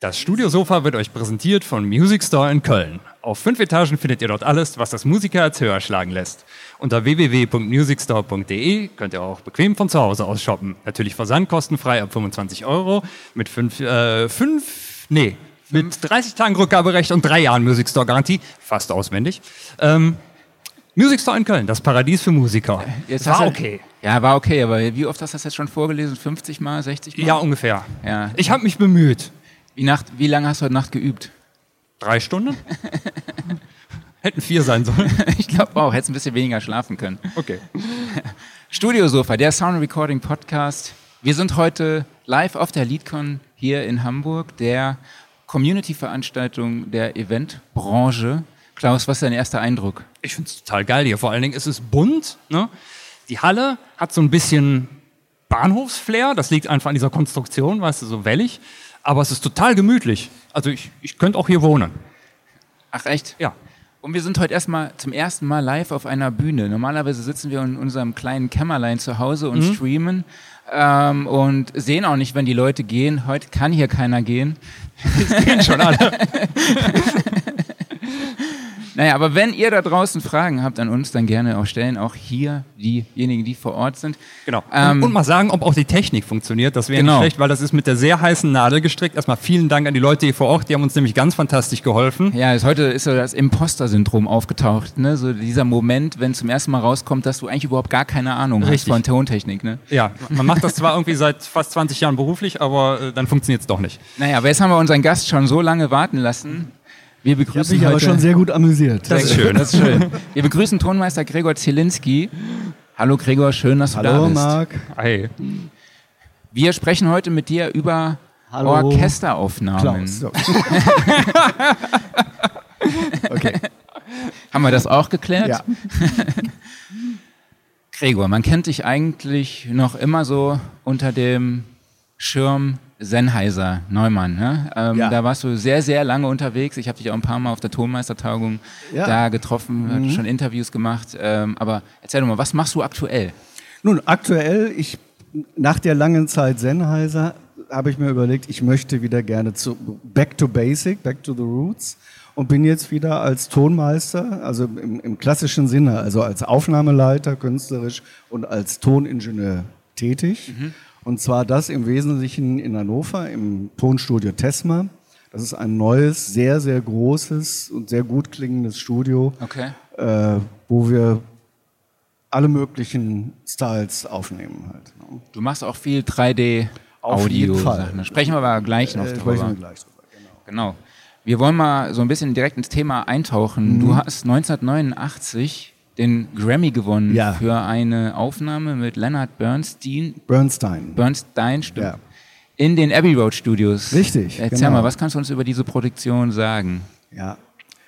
Das Studiosofa wird euch präsentiert von Music Store in Köln. Auf fünf Etagen findet ihr dort alles, was das Musikerherz höher schlagen lässt. Unter www.musicstore.de könnt ihr auch bequem von zu Hause aus shoppen. Natürlich versandkostenfrei ab 25 Euro mit fünf, äh, fünf, nee, mit 30 Tagen Rückgaberecht und drei Jahren Music Store Garantie. Fast auswendig. Ähm, Music Store in Köln, das Paradies für Musiker. Jetzt War okay. Ja, war okay, aber wie oft hast du das jetzt schon vorgelesen? 50 Mal, 60 Mal? Ja, ungefähr. Ja. Ich habe mich bemüht. Wie, Nacht, wie lange hast du heute Nacht geübt? Drei Stunden? Hätten vier sein sollen. Ich glaube auch, hättest ein bisschen weniger schlafen können. Okay. Studiosofa, der Sound Recording Podcast. Wir sind heute live auf der LeadCon hier in Hamburg, der Community-Veranstaltung der Eventbranche. Klaus, was ist dein erster Eindruck? Ich finde es total geil hier. Vor allen Dingen ist es bunt. Ne? Die Halle hat so ein bisschen Bahnhofsflair. Das liegt einfach an dieser Konstruktion, weißt du, so wellig. Aber es ist total gemütlich. Also ich, ich könnte auch hier wohnen. Ach echt? Ja. Und wir sind heute erstmal zum ersten Mal live auf einer Bühne. Normalerweise sitzen wir in unserem kleinen Kämmerlein zu Hause und streamen ähm, und sehen auch nicht, wenn die Leute gehen. Heute kann hier keiner gehen. Gehen schon alle. Naja, aber wenn ihr da draußen Fragen habt an uns, dann gerne auch stellen. Auch hier diejenigen, die vor Ort sind. Genau. Ähm, und, und mal sagen, ob auch die Technik funktioniert. Das wäre Genau. nicht schlecht, weil das ist mit der sehr heißen Nadel gestrickt. Erstmal vielen Dank an die Leute hier vor Ort. Die haben uns nämlich ganz fantastisch geholfen. Ja, es, heute ist so das Imposter-Syndrom aufgetaucht. Ne? So dieser Moment, wenn zum ersten Mal rauskommt, dass du eigentlich überhaupt gar keine Ahnung Richtig. hast von Tontechnik. Ne? Ja, man macht das zwar irgendwie seit fast 20 Jahren beruflich, aber äh, dann funktioniert es doch nicht. Naja, aber jetzt haben wir unseren Gast schon so lange warten lassen. Wir Ich habe begrüßen mich aber heute... schon sehr gut amüsiert. Das ist schön. Das ist schön. Wir begrüßen Tonmeister Gregor Zielinski. Hallo Gregor, schön, dass du da Hallo bist. Marc. Hey. Wir sprechen heute mit dir über Hallo. Orchesteraufnahmen. Klaus. So. okay. Haben wir das auch geklärt? Ja. Gregor, man kennt dich eigentlich noch immer so unter dem Schirm Sennheiser Neumann. Ne? Ähm, Ja. Da warst du sehr, sehr lange unterwegs. Ich habe dich auch ein paar Mal auf der Tonmeistertagung Ja. Mhm. da getroffen, hab schon Interviews gemacht. Ähm, aber erzähl doch mal, was machst du aktuell? Nun, aktuell, ich, nach der langen Zeit Sennheiser, habe ich mir überlegt, ich möchte wieder gerne zu Back to Basic, Back to the Roots und bin jetzt wieder als Tonmeister, also im, im klassischen Sinne, also als Aufnahmeleiter künstlerisch und als Toningenieur tätig. Und zwar das im Wesentlichen in Hannover im Tonstudio Tesma. Das ist ein neues, sehr, sehr großes und sehr gut klingendes Studio, Okay. äh, wo wir alle möglichen Styles aufnehmen halt. ne? Du machst auch viel 3D Auf Audio. jeden Fall. Sachen. Da sprechen wir aber gleich noch Äh, drüber. sprechen wir gleich drüber. Genau. Genau. Wir wollen mal so ein bisschen direkt ins Thema eintauchen. Mhm. Du hast 1989 den Grammy gewonnen Ja. für eine Aufnahme mit Leonard Bernstein, Bernstein. Bernstein stimmt, Ja. in den Abbey Road Studios. Richtig, Erzähl genau. mal, was kannst du uns über diese Produktion sagen? Ja.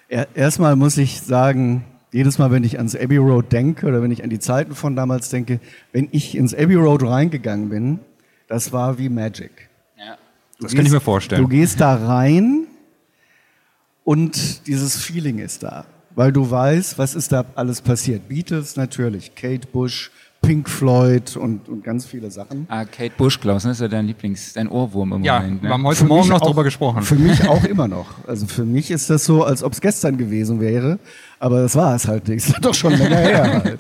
Er, erstmal muss ich sagen, jedes Mal, wenn ich ans Abbey Road denke oder wenn ich an die Zeiten von damals denke, wenn ich ins Abbey Road reingegangen bin, das war wie Magic. Ja. Du Das kann ich mir vorstellen. Du gehst da rein und dieses Feeling ist da, weil du weißt, was ist da alles passiert. Beatles natürlich, Kate Bush, Pink Floyd und, und ganz viele Sachen. Ah, Kate Bush, Klaus, das ist ja dein Lieblings-, dein Ohrwurm im Ja, Moment. wir haben Ne? heute Für Morgen noch auch- drüber gesprochen. Für mich auch immer noch. Also für mich ist das so, als ob es gestern gewesen wäre, aber das war es halt nicht. Das ist doch schon länger her. Halt.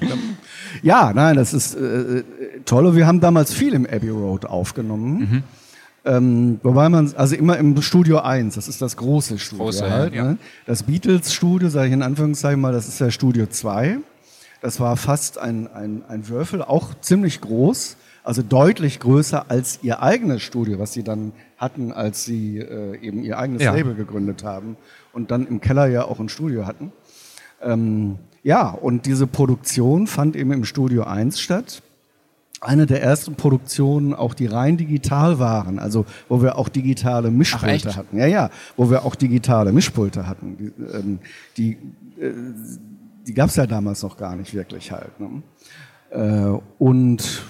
Ja, nein, das ist äh, äh, toll. Und wir haben damals viel im Abbey Road aufgenommen. Ähm, wobei man, also immer im Studio 1, das ist das große Studio. Große, halt, ja. Ne? Das Beatles-Studio, sage ich in Anführungszeichen mal, das ist ja Studio 2. Das war fast ein, ein, ein Würfel, auch ziemlich groß, also deutlich größer als ihr eigenes Studio, was sie dann hatten, als sie äh, eben ihr eigenes Ja. Label gegründet haben und dann im Keller ja auch ein Studio hatten. Ähm, ja, und diese Produktion fand eben im Studio 1 statt. Eine der ersten Produktionen, auch die rein digital waren, also wo wir auch digitale Mischpulte hatten. Ja, ja, wo wir auch digitale Mischpulte hatten. Die, ähm, die, äh, die gab es ja damals noch gar nicht wirklich halt. Ne? Äh, und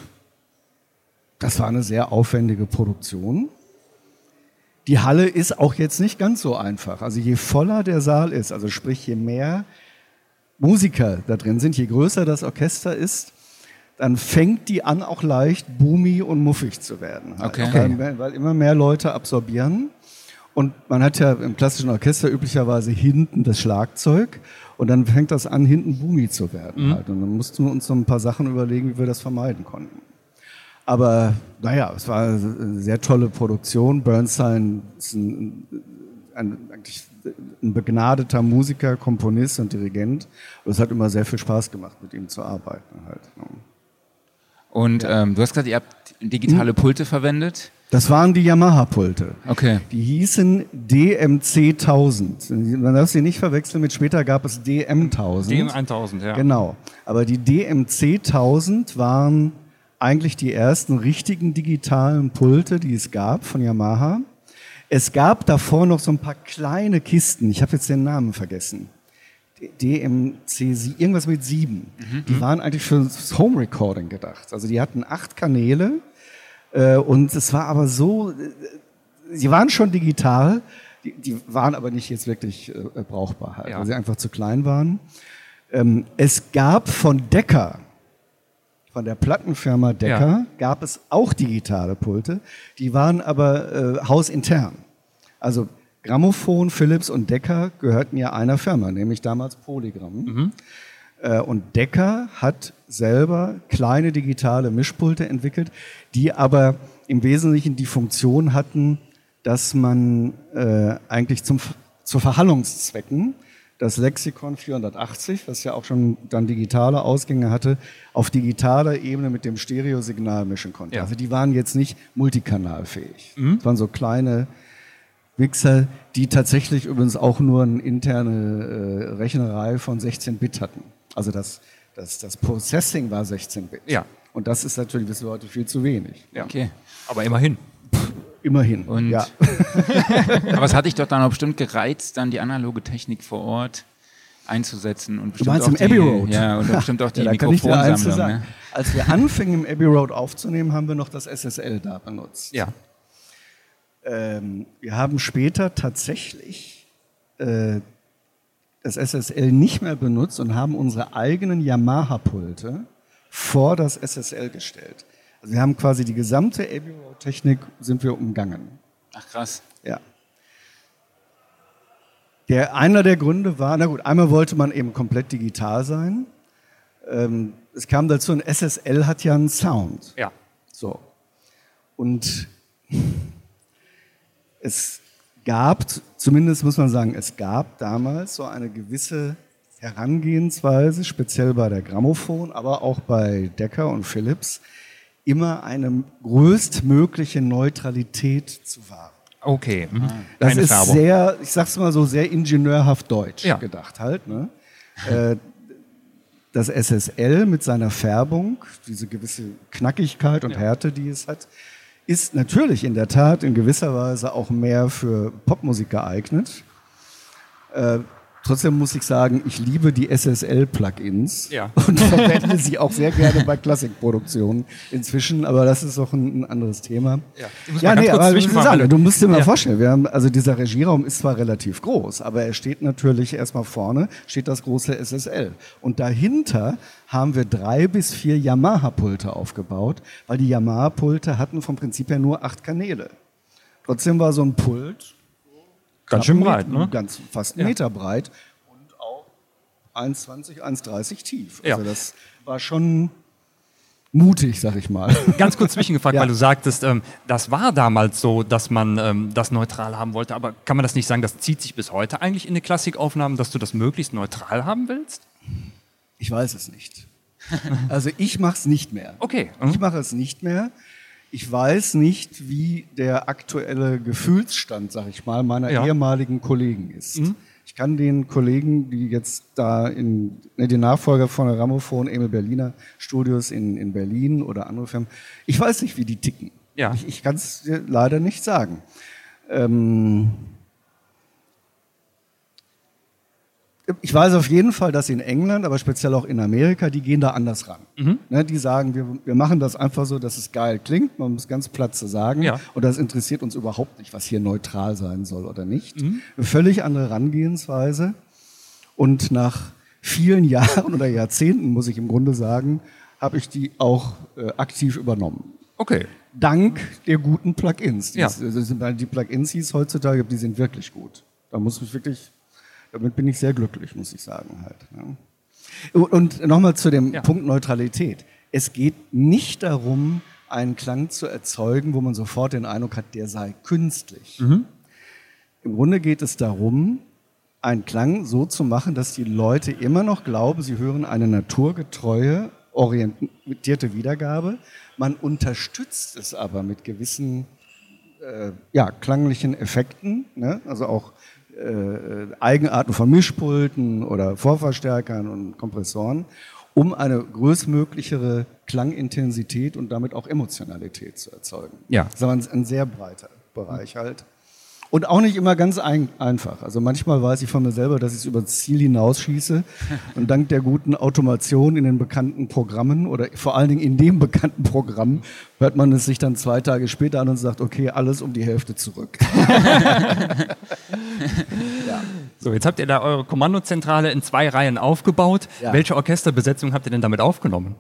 das war eine sehr aufwendige Produktion. Die Halle ist auch jetzt nicht ganz so einfach. Also je voller der Saal ist, also sprich je mehr Musiker da drin sind, je größer das Orchester ist, dann fängt die an auch leicht boomy und muffig zu werden. Halt. Okay. Weil, weil immer mehr Leute absorbieren. Und man hat ja im klassischen Orchester üblicherweise hinten das Schlagzeug und dann fängt das an, hinten Boomy zu werden. Halt. Und dann mussten wir uns so ein paar Sachen überlegen, wie wir das vermeiden konnten. Aber naja, es war eine sehr tolle Produktion. Bernstein ist ein, ein, eigentlich ein begnadeter Musiker, Komponist und Dirigent. Und es hat immer sehr viel Spaß gemacht, mit ihm zu arbeiten. Halt. Und ähm, du hast gesagt, ihr habt digitale Pulte verwendet. Das waren die Yamaha-Pulte. Okay. Die hießen DMC 1000. Man darf sie nicht verwechseln mit später gab es DM 1000. DM 1000, ja. Genau. Aber die DMC 1000 waren eigentlich die ersten richtigen digitalen Pulte, die es gab von Yamaha. Es gab davor noch so ein paar kleine Kisten. Ich habe jetzt den Namen vergessen. DMC, irgendwas mit sieben. Mhm. Die waren eigentlich fürs Home Recording gedacht. Also die hatten acht Kanäle äh, und es war aber so, äh, sie waren schon digital, die, die waren aber nicht jetzt wirklich äh, brauchbar, halt, ja. weil sie einfach zu klein waren. Ähm, es gab von Decker, von der Plattenfirma Decker, ja. gab es auch digitale Pulte, die waren aber äh, hausintern. Also Grammophon, Philips und Decker gehörten ja einer Firma, nämlich damals Polygram. Mhm. Äh, und Decker hat selber kleine digitale Mischpulte entwickelt, die aber im Wesentlichen die Funktion hatten, dass man äh, eigentlich zum, zu Verhallungszwecken das Lexikon 480, was ja auch schon dann digitale Ausgänge hatte, auf digitaler Ebene mit dem Stereosignal mischen konnte. Ja. Also die waren jetzt nicht multikanalfähig. Mhm. Das waren so kleine Mixer, die tatsächlich übrigens auch nur eine interne äh, Rechnerei von 16 Bit hatten. Also das, das, das Processing war 16-Bit. Ja. Und das ist natürlich, wissen wir heute, viel zu wenig. Ja. Okay. Aber immerhin. Immerhin. Und ja. Aber es hat dich doch dann auch bestimmt gereizt, dann die analoge Technik vor Ort einzusetzen und bestimmt du meinst auch im Abbey Road? Die, ja, und bestimmt auch die ja, Mikrofonsammlung. Ne? Als wir anfingen im Abbey Road aufzunehmen, haben wir noch das SSL da benutzt. Ja. Ähm, wir haben später tatsächlich äh, das SSL nicht mehr benutzt und haben unsere eigenen Yamaha-Pulte vor das SSL gestellt. Also wir haben quasi die gesamte Abbey Road Technik sind wir umgangen. Ach krass. Ja. Der, einer der Gründe war, na gut, einmal wollte man eben komplett digital sein. Ähm, es kam dazu, ein SSL hat ja einen Sound. Ja. So. Und es gab, zumindest muss man sagen, es gab damals so eine gewisse Herangehensweise, speziell bei der Grammophon, aber auch bei Decker und Philips, immer eine größtmögliche Neutralität zu wahren. Okay. Mhm. Das Keine ist Färbung. sehr, ich sag's mal so, sehr ingenieurhaft deutsch ja. gedacht halt. Ne? Äh, das SSL mit seiner Färbung, diese gewisse Knackigkeit und ja. Härte, die es hat, ist natürlich in der Tat in gewisser Weise auch mehr für Popmusik geeignet. Trotzdem muss ich sagen, ich liebe die SSL-Plugins ja. und verwende sie auch sehr gerne bei Klassikproduktionen inzwischen, aber das ist auch ein, anderes Thema. Ja, ja nee, aber sagen, du musst dir mal ja. vorstellen, wir haben, also dieser Regieraum ist zwar relativ groß, aber er steht natürlich erstmal vorne, steht das große SSL. Und dahinter haben wir drei bis vier Yamaha-Pulte aufgebaut, weil die Yamaha-Pulte hatten vom Prinzip her nur acht Kanäle. Trotzdem war so ein Pult ganz schön breit, ne? Ganz fast einen ja. Meter breit und auch 1,20, 1,30 tief. Also ja. das war schon mutig, sag ich mal. Ganz kurz zwischengefragt, ja. weil du sagtest, ähm, das war damals so, dass man ähm, das neutral haben wollte, aber kann man das nicht sagen, das zieht sich bis heute eigentlich in die Klassikaufnahmen, dass du das möglichst neutral haben willst? Ich weiß es nicht. Also ich mache es nicht mehr. Okay. Mhm. Ich mache es nicht mehr. Ich weiß nicht, wie der aktuelle Gefühlsstand, sag ich mal, meiner ja. ehemaligen Kollegen ist. Mhm. Ich kann den Kollegen, die jetzt da in ne, den Nachfolger von der Rammophon, Emil Berliner Studios in, in Berlin oder andere Firmen, ich weiß nicht, wie die ticken. Ja. Ich, ich kann es leider nicht sagen. Ähm, ich weiß auf jeden Fall, dass in England, aber speziell auch in Amerika, die gehen da anders ran. Mhm. Ne, die sagen, wir, wir machen das einfach so, dass es geil klingt, man muss ganz platt zu sagen. Ja. Und das interessiert uns überhaupt nicht, was hier neutral sein soll oder nicht. Mhm. Eine völlig andere Herangehensweise. Und nach vielen Jahren oder Jahrzehnten, muss ich im Grunde sagen, habe ich die auch äh, aktiv übernommen. Okay. dank der guten Plugins. Die, Ja. ist- also die Plugins, die es heutzutage gibt, die sind wirklich gut. Da muss ich wirklich, damit bin ich sehr glücklich, muss ich sagen halt. Ja. Und nochmal zu dem Ja. Punkt Neutralität. Es geht nicht darum, einen Klang zu erzeugen, wo man sofort den Eindruck hat, der sei künstlich. Im Grunde geht es darum, einen Klang so zu machen, dass die Leute immer noch glauben, sie hören eine naturgetreue, orientierte Wiedergabe. Man unterstützt es aber mit gewissen äh, ja, klanglichen Effekten, ne? also auch äh, Eigenarten von Mischpulten oder Vorverstärkern und Kompressoren, um eine größtmöglichere Klangintensität und damit auch Emotionalität zu erzeugen. Ja. Das ist aber ein, ein sehr breiter Bereich halt. Und auch nicht immer ganz ein, einfach. Also manchmal weiß ich von mir selber, dass ich es über das Ziel hinausschieße. Und dank der guten Automation in den bekannten Programmen oder vor allen Dingen in dem bekannten Programm hört man es sich dann zwei Tage später an und sagt, okay, alles um die Hälfte zurück. So, jetzt habt ihr da eure Kommandozentrale in zwei Reihen aufgebaut. Ja. Welche Orchesterbesetzung habt ihr denn damit aufgenommen?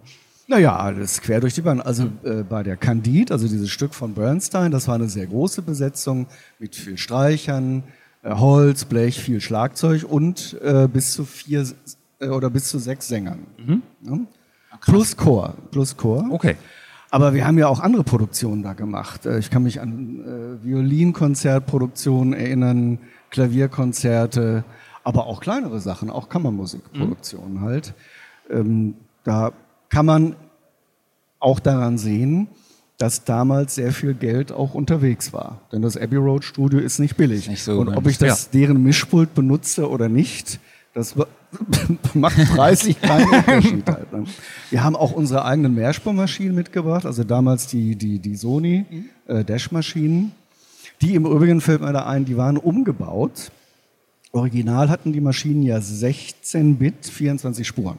Naja, alles quer durch die Band. Also äh, bei der Candide, also dieses Stück von Bernstein, das war eine sehr große Besetzung mit viel Streichern, äh, Holz, Blech, viel Schlagzeug und äh, bis zu vier äh, oder bis zu sechs Sängern. Ja? Plus Chor, plus Chor. Okay. Aber wir haben ja auch andere Produktionen da gemacht. Äh, Ich kann mich an äh, Violinkonzertproduktionen erinnern, Klavierkonzerte, aber auch kleinere Sachen, auch Kammermusikproduktionen halt. Ähm, da kann man auch daran sehen, dass damals sehr viel Geld auch unterwegs war. Denn das Abbey Road Studio ist nicht billig. Nicht so Und ob ganz. ich das deren Mischpult benutze oder nicht, das macht preislich keinen Unterschied. Halt, ne? Wir haben auch unsere eigenen Mehrspurmaschinen mitgebracht, also damals die, die, die Sony äh, Dash-Maschinen. Die im Übrigen fällt mir da ein, die waren umgebaut. Original hatten die Maschinen ja 16 Bit, 24 Spuren.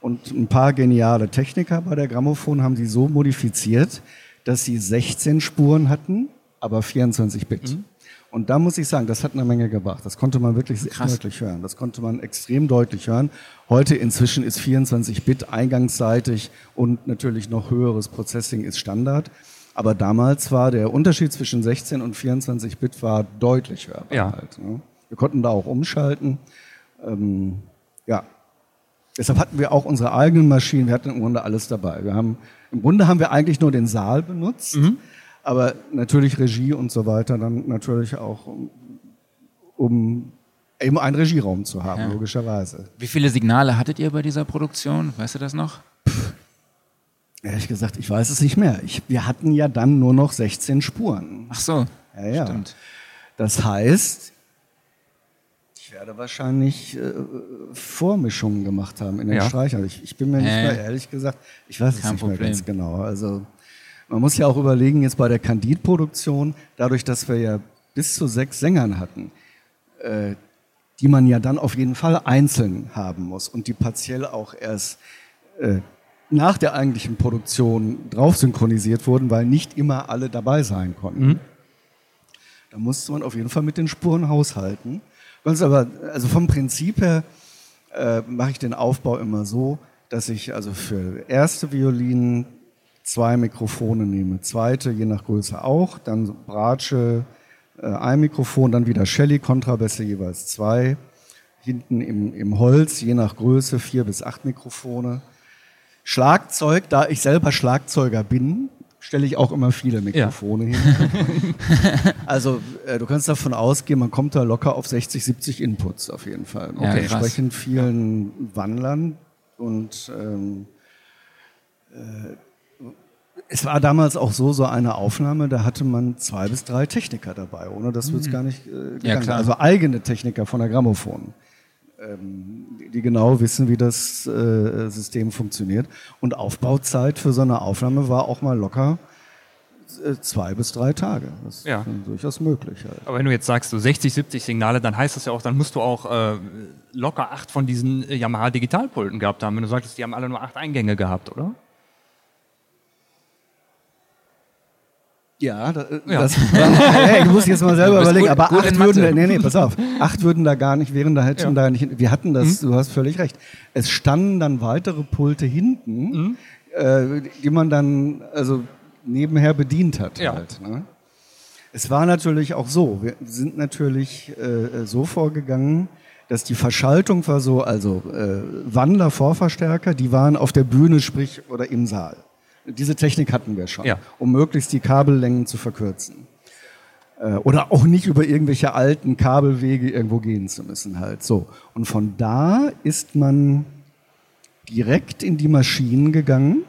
Und ein paar geniale Techniker bei der Grammophon haben die so modifiziert, dass sie 16 Spuren hatten, aber 24 Bit. Und da muss ich sagen, das hat eine Menge gebracht. Das konnte man wirklich sehr Krass. deutlich hören. Das konnte man extrem deutlich hören. Heute inzwischen ist 24 Bit eingangsseitig und natürlich noch höheres Processing ist Standard. Aber damals war der Unterschied zwischen 16 und 24 Bit war deutlich hörbar. Ja. Halt, ne? Wir konnten da auch umschalten. Ähm, ja, Deshalb hatten wir auch unsere eigenen Maschinen, wir hatten im Grunde alles dabei. Wir haben, Im Grunde haben wir eigentlich nur den Saal benutzt, aber natürlich Regie und so weiter, dann natürlich auch, um, um eben einen Regieraum zu haben, Ja. logischerweise. Wie viele Signale hattet ihr bei dieser Produktion? Weißt du das noch? Ehrlich gesagt, ich weiß es nicht mehr. Ich, wir hatten ja dann nur noch 16 Spuren. Ach so. Ja, ja. Stimmt. Das heißt, werde wahrscheinlich äh, Vormischungen gemacht haben in den Ja. Streichern. Ich, ich bin mir nicht Äh. mehr ehrlich gesagt, ich weiß es Kein nicht mehr Problem. ganz genau. Also man muss ja auch überlegen, jetzt bei der Candid-Produktion, dadurch, dass wir ja bis zu sechs Sängern hatten, äh, die man ja dann auf jeden Fall einzeln haben muss und die partiell auch erst äh, nach der eigentlichen Produktion drauf synchronisiert wurden, weil nicht immer alle dabei sein konnten. Da musste man auf jeden Fall mit den Spuren haushalten. Sonst aber, also vom Prinzip her äh, mache ich den Aufbau immer so, dass ich also für erste Violinen zwei Mikrofone nehme, zweite je nach Größe auch, dann Bratsche, äh, ein Mikrofon, dann wieder Shelly, Kontrabässe jeweils zwei, hinten im, im Holz je nach Größe vier bis acht Mikrofone. Schlagzeug, da ich selber Schlagzeuger bin, stelle ich auch immer viele Mikrofone hin. Also äh, du kannst davon ausgehen, man kommt da locker auf 60, 70 Inputs auf jeden Fall. Ja, Mit krass. entsprechend vielen Wandlern und ähm, äh, es war damals auch so, so eine Aufnahme, da hatte man zwei bis drei Techniker dabei, ohne dass wir es gar nicht äh, gegangen. Mhm. klar. Also eigene Techniker von der Grammophon die genau wissen, wie das äh, System funktioniert. Und Aufbauzeit für so eine Aufnahme war auch mal locker äh, zwei bis drei Tage. Das Ja. ist durchaus möglich. Halt. Aber wenn du jetzt sagst, so 60, 70 Signale, dann heißt das ja auch, dann musst du auch äh, locker acht von diesen äh, Yamaha Digitalpulten gehabt haben. Wenn du sagtest, die haben alle nur acht Eingänge gehabt, oder? Ja, da, äh, Ja. das hey, du musst jetzt mal selber überlegen, gut- aber gut acht würden, nee, nee, pass auf, acht würden da gar nicht, wären da hätten Ja. Mhm. da nicht, wir hatten das, du hast völlig recht. Es standen dann weitere Pulte hinten, Mhm. äh, die man dann, also nebenher bedient hat. Ja. Halt, ne? Es war natürlich auch so, wir sind natürlich äh, so vorgegangen, dass die Verschaltung war so, also äh, Wandler, Vorverstärker, die waren auf der Bühne, sprich, oder im Saal. Diese Technik hatten wir schon, Ja. um möglichst die Kabellängen zu verkürzen. Äh, oder auch nicht über irgendwelche alten Kabelwege irgendwo gehen zu müssen halt. So. Und von da ist man direkt in die Maschinen gegangen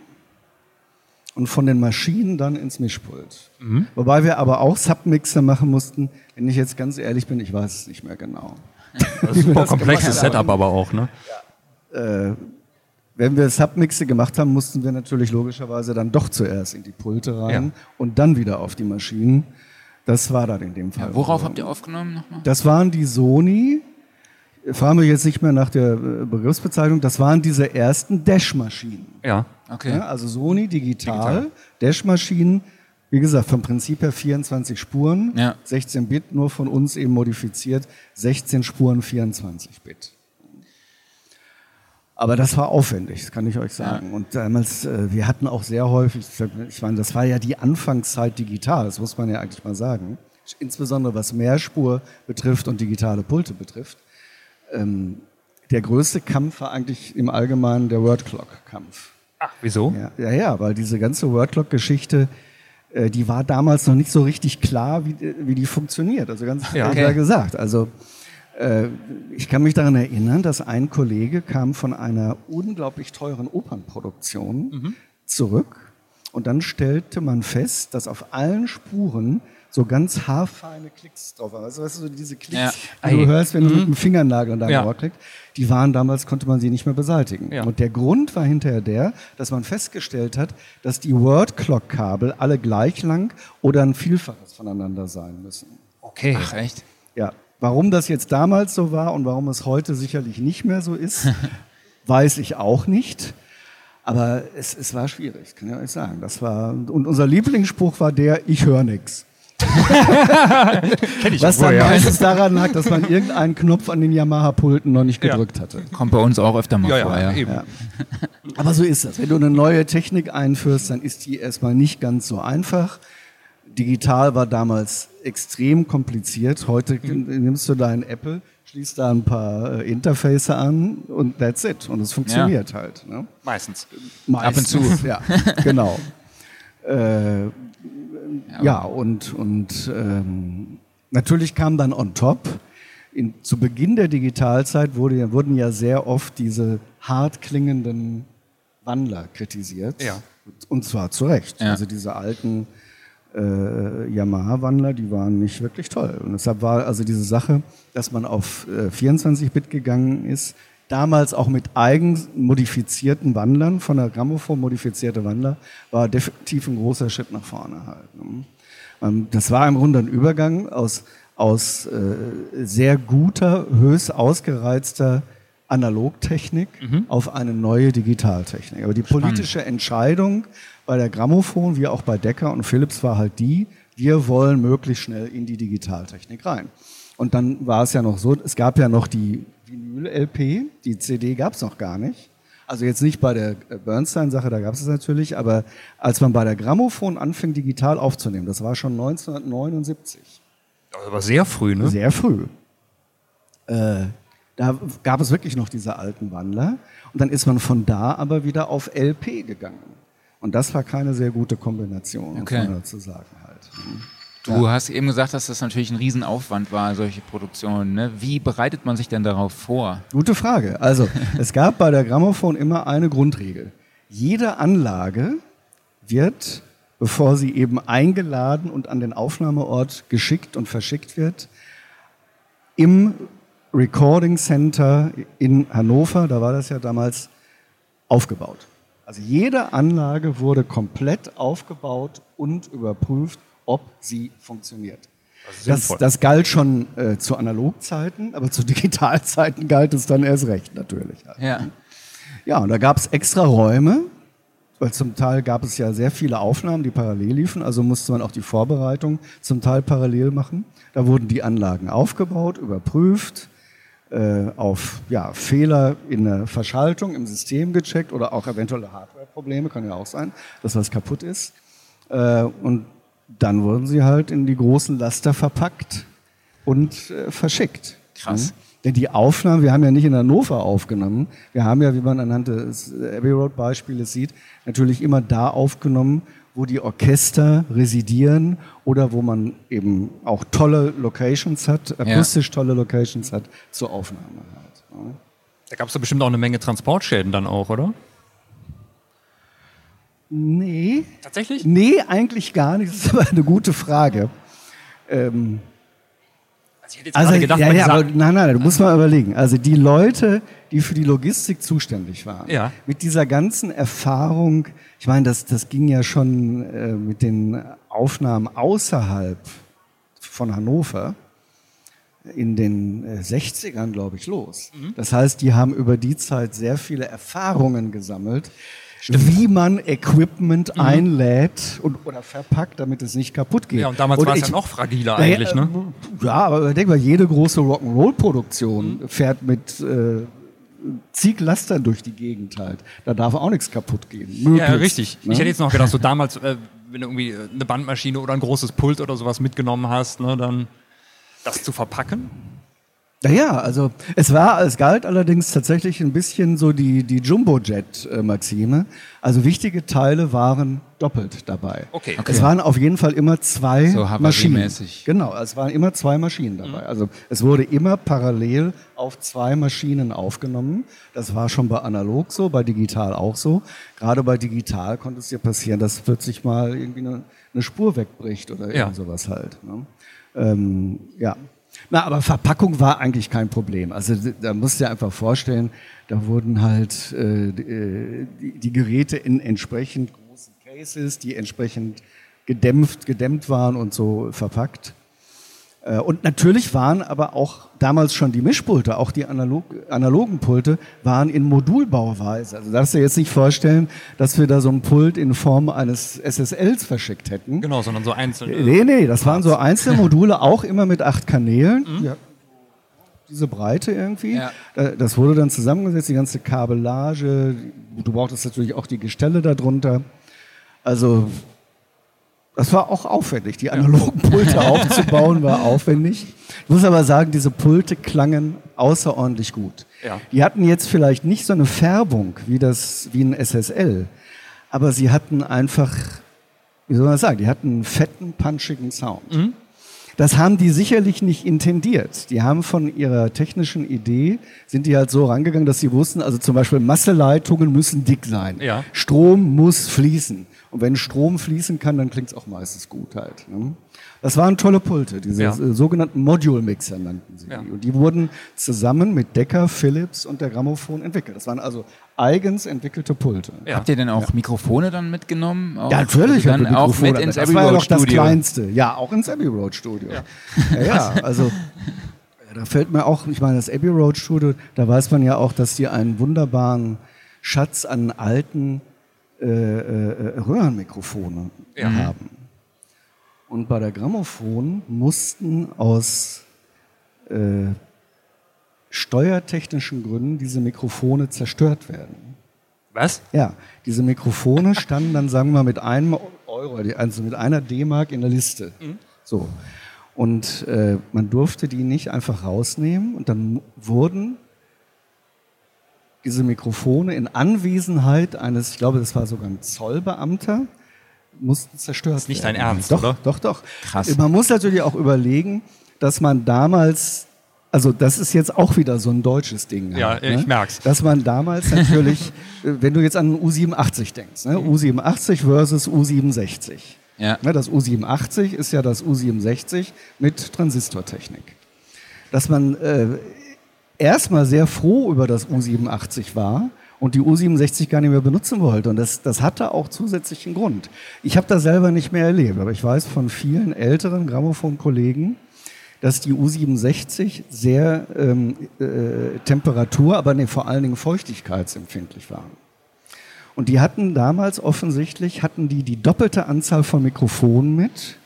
und von den Maschinen dann ins Mischpult. Wobei wir aber auch Submixer machen mussten. Wenn ich jetzt ganz ehrlich bin, ich weiß es nicht mehr genau. Das ist ein super komplexes Setup aber auch, ne? Wenn wir Submixe gemacht haben, mussten wir natürlich logischerweise dann doch zuerst in die Pulte rein Ja. und dann wieder auf die Maschinen. Das war dann in dem Fall. Worauf so. habt ihr aufgenommen nochmal? Das waren die Sony, fragen wir jetzt nicht mehr nach der äh, Begriffsbezeichnung, das waren diese ersten Dash-Maschinen. Ja. Okay. Ja, also Sony digital, Dash-Maschinen, wie gesagt, vom Prinzip her 24 Spuren, Ja. 16 Bit, nur von uns eben modifiziert, 16 Spuren, 24 Bit. Aber das war aufwendig, das kann ich euch sagen. Und damals, äh, wir hatten auch sehr häufig, ich meine, das war ja die Anfangszeit digital, das muss man ja eigentlich mal sagen. Insbesondere was Mehrspur betrifft und digitale Pulte betrifft. Ähm, der größte Kampf war eigentlich im Allgemeinen der Wordclock-Kampf. Ach, wieso? Ja, ja, ja, weil diese ganze Wordclock-Geschichte, äh, die war damals noch nicht so richtig klar, wie, äh, wie die funktioniert. Also ganz Ja. ja. Okay. klar gesagt. Also ich kann mich daran erinnern, dass ein Kollege kam von einer unglaublich teuren Opernproduktion zurück und dann stellte man fest, dass auf allen Spuren so ganz haarfeine Klicks drauf waren. Also weißt du, diese Klicks, Ja. die du Ei. hörst, wenn du mit dem Fingernagel an deinem Ja. Ohr klickst, die waren damals, konnte man sie nicht mehr beseitigen. Ja. Und der Grund war hinterher der, dass man festgestellt hat, dass die Word-Clock-Kabel alle gleich lang oder ein Vielfaches voneinander sein müssen. Okay. Ach, echt? Ja. Warum das jetzt damals so war und warum es heute sicherlich nicht mehr so ist, weiß ich auch nicht. Aber es, es war schwierig, kann ich euch sagen. Das war, und unser Lieblingsspruch war der, ich höre nix. Kenn ich Was auch wohl, dann ja. meistens daran lag, dass man irgendeinen Knopf an den Yamaha-Pulten noch nicht Ja. gedrückt hatte. Kommt bei uns auch öfter mal Ja, vor, ja, ja. eben. Aber so ist das. Wenn du eine neue Technik einführst, dann ist die erstmal nicht ganz so einfach. Digital war damals extrem kompliziert. Heute nimmst du deinen Apple, schließt da ein paar äh, Interface an und that's it. Und es funktioniert halt. Ne? Meistens. Meistens, Ab und zu. Ja, genau. äh, ja, und, und ähm, natürlich kam dann on top, in, zu Beginn der Digitalzeit wurde, wurden ja sehr oft diese hart klingenden Wandler kritisiert. Ja. Und zwar zu Recht. Ja. Also diese alten äh, Yamaha-Wandler, die waren nicht wirklich toll. Und deshalb war also diese Sache, dass man auf äh, 24-Bit gegangen ist, damals auch mit eigen modifizierten Wandlern, von der Grammophon modifizierte Wandler, war definitiv ein großer Schritt nach vorne halt. Ne? Ähm, Das war im Grunde ein Übergang aus, aus äh, sehr guter, höchst ausgereizter Analogtechnik auf eine neue Digitaltechnik. Aber die politische Entscheidung bei der Grammophon, wie auch bei Decker und Philips, war halt die, wir wollen möglichst schnell in die Digitaltechnik rein. Und dann war es ja noch so, es gab ja noch die Vinyl-LP, die CD gab es noch gar nicht. Also jetzt nicht bei der äh, Bernstein-Sache, da gab es es natürlich, aber als man bei der Grammophon anfing, digital aufzunehmen, das war schon 1979. Das war sehr früh, ne? Sehr früh. Äh, da gab es wirklich noch diese alten Wandler. Und dann ist man von da aber wieder auf LP gegangen. Und das war keine sehr gute Kombination, Okay. muss man dazu sagen halt. Du hast eben gesagt, dass das natürlich ein Riesenaufwand war, solche Produktionen. Ne? Wie bereitet man sich denn darauf vor? Gute Frage. Also, es gab bei der Grammophon immer eine Grundregel. Jede Anlage wird, bevor sie eben eingeladen und an den Aufnahmeort geschickt und verschickt wird, im Recording Center in Hannover, da war das ja damals, aufgebaut. Also jede Anlage wurde komplett aufgebaut und überprüft, ob sie funktioniert. Das, das galt schon äh, zu Analogzeiten, aber zu Digitalzeiten galt es dann erst recht natürlich. Halt. Ja. Ja, und da gab es extra Räume, weil zum Teil gab es ja sehr viele Aufnahmen, die parallel liefen, also musste man auch die Vorbereitung zum Teil parallel machen. Da wurden die Anlagen aufgebaut, überprüft, äh, auf ja, Fehler in der Verschaltung im System gecheckt oder auch eventuelle Hardware-Probleme, kann ja auch sein, dass was kaputt ist. Äh, und dann wurden sie halt in die großen Laster verpackt und äh, verschickt. Krass. Mhm. Denn die Aufnahmen, wir haben ja nicht in Hannover aufgenommen, wir haben ja, wie man anhand des Abbey Road Beispieles sieht, natürlich immer da aufgenommen, wo die Orchester residieren oder wo man eben auch tolle Locations hat, akustisch tolle Locations hat zur Aufnahme. Halt. Ja. Da gab es doch bestimmt auch eine Menge Transportschäden dann auch, oder? Nee, Tatsächlich? nee, eigentlich gar nicht. Das ist aber eine gute Frage. Ähm, Also ich hätte jetzt Also, gerade gedacht, ja, ja, aber, nein, nein, du musst mal überlegen. Also die Leute, die für die Logistik zuständig waren, Ja. mit dieser ganzen Erfahrung, ich meine, das, das ging ja schon äh, mit den Aufnahmen außerhalb von Hannover in den äh, 60ern, glaube ich, los. Mhm. Das heißt, die haben über die Zeit sehr viele Erfahrungen gesammelt, wie man Equipment Mhm. einlädt und, oder verpackt, damit es nicht kaputt geht. ja, und damals war es ja noch fragiler eigentlich, ne? äh, Ja, aber denk mal, jede große Rock'n'Roll-Produktion fährt mit äh, zig Lastern durch die Gegend halt. Da darf auch nichts kaputt gehen. Ja, Möglichst, richtig. ne? Ich hätte jetzt noch gedacht, so damals, äh, wenn du irgendwie eine Bandmaschine oder ein großes Pult oder sowas mitgenommen hast, ne, dann das zu verpacken. Naja, also es war, es galt allerdings tatsächlich ein bisschen so die, die Jumbo-Jet-Maxime. Also wichtige Teile waren doppelt dabei. Okay. Okay. Es waren auf jeden Fall immer zwei So Maschinen. Genau, es waren immer zwei Maschinen dabei. Also es wurde immer parallel auf zwei Maschinen aufgenommen. Das war schon bei analog so, bei digital auch so. Gerade bei digital konnte es dir passieren, dass plötzlich mal irgendwie eine, eine Spur wegbricht oder Ja. irgend sowas halt. Ne? Ähm, ja. Na, aber Verpackung war eigentlich kein Problem. Also da musst du dir einfach vorstellen, da wurden halt äh, äh, die, die Geräte in entsprechend großen Cases, die entsprechend gedämpft, gedämmt waren und so verpackt. Äh, Und natürlich waren aber auch damals schon die Mischpulte, auch die analog, analogen Pulte, waren in Modulbauweise. Also darfst du dir jetzt nicht vorstellen, dass wir da so ein Pult in Form eines SSLs verschickt hätten. Genau, sondern so einzelne. Nee, nee, das waren so einzelne Module, auch immer mit acht Kanälen. Ja. Diese Breite irgendwie. Ja. Da- Das wurde dann zusammengesetzt, die ganze Kabellage. Du brauchtest natürlich auch die Gestelle darunter. Also, das war auch aufwendig. Die analogen Pulte aufzubauen war aufwendig. Ich muss aber sagen, diese Pulte klangen außerordentlich gut. Ja. Die hatten jetzt vielleicht nicht so eine Färbung wie, das, wie ein SSL, aber sie hatten einfach, wie soll man das sagen, die hatten einen fetten, punchigen Sound. Das haben die sicherlich nicht intendiert. Die haben von ihrer technischen Idee, sind die halt so rangegangen, dass sie wussten, also zum Beispiel Masseleitungen müssen dick sein. Ja. Strom muss fließen. Und wenn Strom fließen kann, dann klingt es auch meistens gut halt. Ne? Das waren tolle Pulte, diese Ja. äh, sogenannten Module-Mixer nannten sie Ja. die. Und die wurden zusammen mit Decker, Philips und der Grammophon entwickelt. Das waren also eigens entwickelte Pulte. Ja. Habt ihr denn auch Mikrofone dann mitgenommen? Auch, Ja, natürlich. Also haben dann wir auch Mikrofone, mit ins das Abbey war ja Road doch das Studio. Kleinste. Ja, auch ins Abbey Road Studio. Ja, ja, also da fällt mir auch, ich meine, das Abbey Road Studio, da weiß man ja auch, dass die einen wunderbaren Schatz an alten äh, äh, Röhrenmikrofone Ja. haben. Und bei der Grammophon mussten aus äh, steuertechnischen Gründen diese Mikrofone zerstört werden. Was? Ja, diese Mikrofone standen dann, sagen wir mal, mit einem Euro, also mit einer D-Mark in der Liste. So. Und äh, man durfte die nicht einfach rausnehmen und dann wurden diese Mikrofone in Anwesenheit eines, ich glaube, das war sogar ein Zollbeamter, mussten zerstört werden. ist nicht dein Ernst, doch, oder? Doch, doch. Krass. Man muss natürlich auch überlegen, dass man damals, also das ist jetzt auch wieder so ein deutsches Ding. Ja, halt, ich merk's. Dass man damals natürlich, äh, wenn du jetzt an den U87 denkst, ne? U87 versus U67. Ja. Ne, das U87 ist ja das U67 mit Transistortechnik. Dass man äh, erstmal sehr froh über das U87 war und die U67 gar nicht mehr benutzen wollte. Und das, das hatte auch zusätzlichen Grund. Ich habe das selber nicht mehr erlebt, aber ich weiß von vielen älteren Grammophon-Kollegen, dass die U67 sehr ähm, äh, Temperatur, aber nee, vor allen Dingen feuchtigkeitsempfindlich waren. Und die hatten damals offensichtlich, hatten die die doppelte Anzahl von Mikrofonen mit,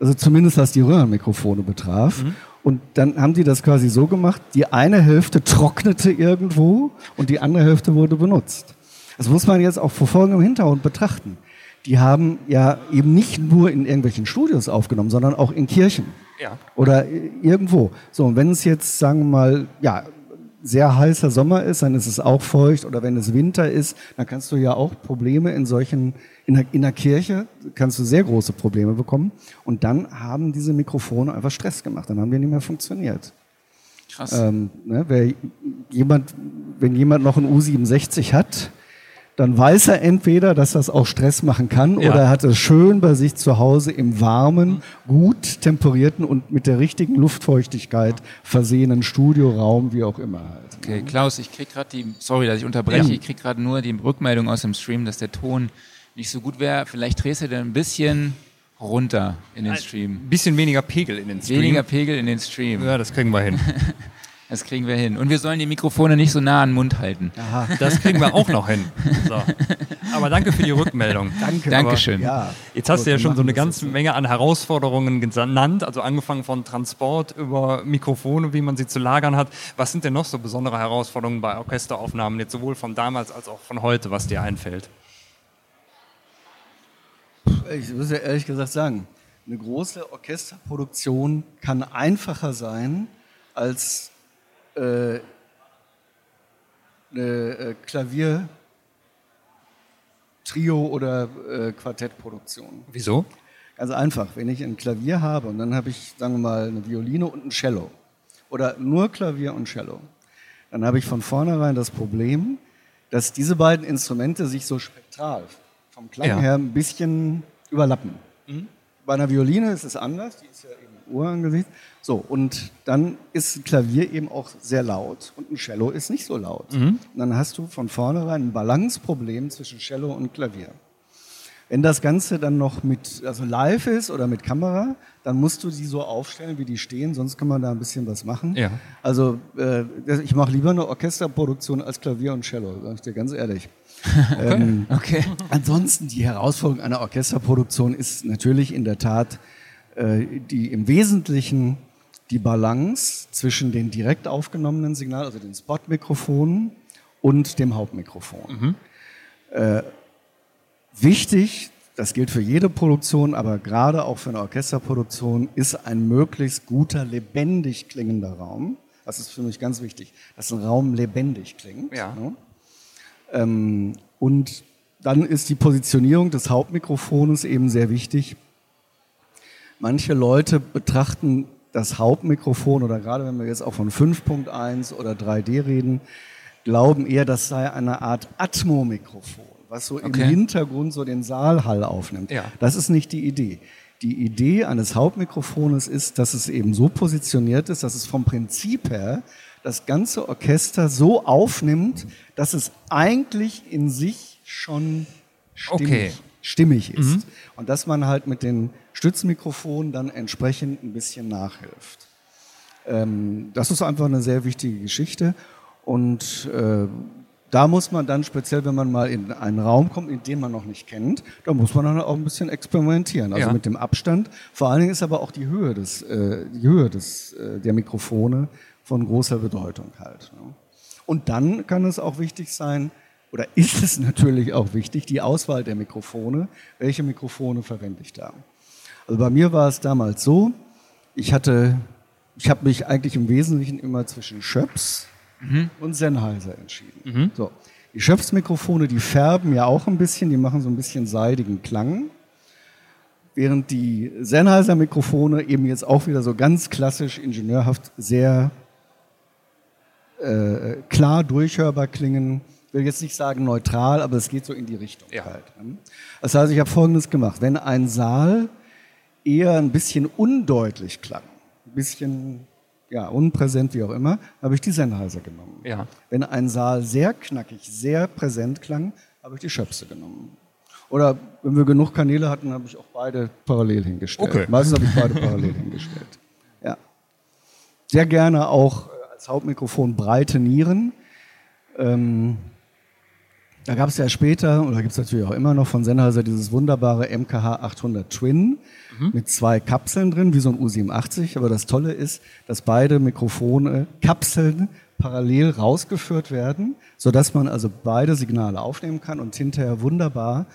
also zumindest was die Röhrenmikrofone betraf. Und dann haben die das quasi so gemacht, die eine Hälfte trocknete irgendwo und die andere Hälfte wurde benutzt. Das muss man jetzt auch vor folgendem Hintergrund betrachten. die haben ja eben nicht nur in irgendwelchen Studios aufgenommen, sondern auch in Kirchen. Ja. Oder irgendwo. So, und wenn es jetzt, sagen wir mal, ja, sehr heißer Sommer ist, dann ist es auch feucht. Oder wenn es Winter ist, dann kannst du ja auch Probleme in solchen, in der, in der Kirche kannst du sehr große Probleme bekommen. Und dann haben diese Mikrofone einfach Stress gemacht. Dann haben die nicht mehr funktioniert. Krass. Ähm, ne, wer jemand, wenn jemand noch einen U67 hat, dann weiß er entweder, dass das auch Stress machen kann, Ja. oder er hat es schön bei sich zu Hause im warmen, gut temperierten und mit der richtigen Luftfeuchtigkeit versehenen Studioraum, wie auch immer halt. Okay, Klaus, ich krieg gerade die, sorry, dass ich unterbreche, Ja. ich krieg gerade nur die Rückmeldung aus dem Stream, dass der Ton nicht so gut wäre. Vielleicht drehst du den ein bisschen runter in den Stream. Ein bisschen weniger Pegel in den Stream. Weniger Pegel in den Stream. Ja, das kriegen wir hin. Das kriegen wir hin. Und wir sollen die Mikrofone nicht so nah an den Mund halten. Das kriegen wir auch noch hin. So. Aber danke für die Rückmeldung. Danke. Dankeschön. Ja. Jetzt hast Gut, du ja schon so eine ganze. Menge an Herausforderungen genannt, also angefangen von Transport über Mikrofone, wie man sie zu lagern hat. Was sind denn noch so besondere Herausforderungen bei Orchesteraufnahmen, jetzt sowohl von damals als auch von heute, was dir einfällt? Ich muss ja ehrlich gesagt sagen, eine große Orchesterproduktion kann einfacher sein als äh, eine äh, Klavier, Trio oder äh, Quartettproduktion. Wieso? Ganz einfach, wenn ich ein Klavier habe und dann habe ich, sagen wir mal, eine Violine und ein Cello oder nur Klavier und Cello, dann habe ich von vornherein das Problem, dass diese beiden Instrumente sich so spektral vom Klang Ja. her ein bisschen überlappen. Bei einer Violine ist es anders, die ist ja eben Uhr angesichts. So, und dann ist ein Klavier eben auch sehr laut und ein Cello ist nicht so laut. Und dann hast du von vornherein ein Balanceproblem zwischen Cello und Klavier. Wenn das Ganze dann noch mit, also live ist oder mit Kamera, dann musst du die so aufstellen, wie die stehen, sonst kann man da ein bisschen was machen. Ja. Also äh, ich mache lieber eine Orchesterproduktion als Klavier und Cello, sage ich dir ganz ehrlich. ähm, Okay. Ansonsten die Herausforderung einer Orchesterproduktion ist natürlich in der Tat äh, die im Wesentlichen die Balance zwischen den direkt aufgenommenen Signalen, also den Spotmikrofonen und dem Hauptmikrofon. Äh, wichtig, das gilt für jede Produktion, aber gerade auch für eine Orchesterproduktion, ist ein möglichst guter, lebendig klingender Raum. Das ist für mich ganz wichtig, dass ein Raum lebendig klingt. Ja. Ne? Ähm, und dann ist die Positionierung des Hauptmikrofones eben sehr wichtig. Manche Leute betrachten das Hauptmikrofon oder gerade wenn wir jetzt auch von 5.1 oder 3D reden, glauben eher, das sei eine Art Atmo-Mikrofon, was so Okay. im Hintergrund so den Saalhall aufnimmt. Ja. Das ist nicht die Idee. Die Idee eines Hauptmikrofones ist, dass es eben so positioniert ist, dass es vom Prinzip her das ganze Orchester so aufnimmt, dass es eigentlich in sich schon stimmig, Okay. stimmig ist. Und dass man halt mit den Stützmikrofonen dann entsprechend ein bisschen nachhilft. Ähm, das ist einfach eine sehr wichtige Geschichte. Und äh, da muss man dann speziell, wenn man mal in einen Raum kommt, in den man noch nicht kennt, da muss man dann auch ein bisschen experimentieren. Also Ja. mit dem Abstand. Vor allen Dingen ist aber auch die Höhe des, äh, die Höhe des, äh, der Mikrofone von großer Bedeutung halt. Ne? Und dann kann es auch wichtig sein, oder ist es natürlich auch wichtig, die Auswahl der Mikrofone. Welche Mikrofone verwende ich da? Also bei mir war es damals so, ich hatte, ich habe mich eigentlich im Wesentlichen immer zwischen Schöps und Sennheiser entschieden. So. Die Schöps-Mikrofone, die färben ja auch ein bisschen, die machen so ein bisschen seidigen Klang. Während die Sennheiser-Mikrofone eben jetzt auch wieder so ganz klassisch ingenieurhaft sehr äh, klar durchhörbar klingen. Ich will jetzt nicht sagen neutral, aber es geht so in die Richtung Ja. halt. ne? Das heißt, ich habe Folgendes gemacht. Wenn ein Saal eher ein bisschen undeutlich klang, ein bisschen ja, unpräsent, wie auch immer, habe ich die Sennheiser genommen. Ja. Wenn ein Saal sehr knackig, sehr präsent klang, habe ich die Schöpse genommen. Oder wenn wir genug Kanäle hatten, habe ich auch beide parallel hingestellt. Okay. Meistens habe ich beide parallel hingestellt. Ja. Sehr gerne auch äh, als Hauptmikrofon breite Nieren. Ähm, da gab es ja später, oder gibt es natürlich auch immer noch von Sennheiser dieses wunderbare MKH 800 Twin mit zwei Kapseln drin, wie so ein U87. Aber das Tolle ist, dass beide Mikrofone, Kapseln parallel rausgeführt werden, sodass man also beide Signale aufnehmen kann und hinterher wunderbar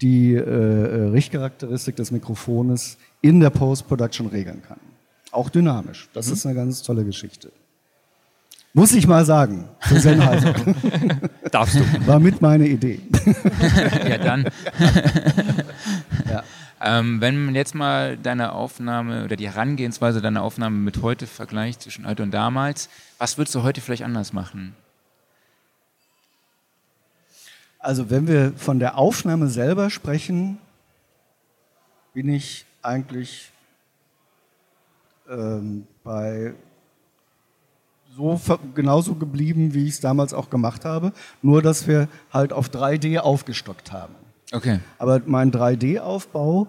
die äh, äh, Richtcharakteristik des Mikrofones in der Post-Production regeln kann. Auch dynamisch. Das mhm. ist eine ganz tolle Geschichte. Muss ich mal sagen, für Sennheiser. Darfst du. War mit meine Idee. ja, dann. Ähm, wenn man jetzt mal deine Aufnahme oder die Herangehensweise deiner Aufnahme mit heute vergleicht, zwischen heute und damals, was würdest du heute vielleicht anders machen? Also wenn wir von der Aufnahme selber sprechen, bin ich eigentlich ähm, bei so genauso geblieben, wie ich es damals auch gemacht habe, nur dass wir halt auf 3D aufgestockt haben. Okay. Aber mein 3D-Aufbau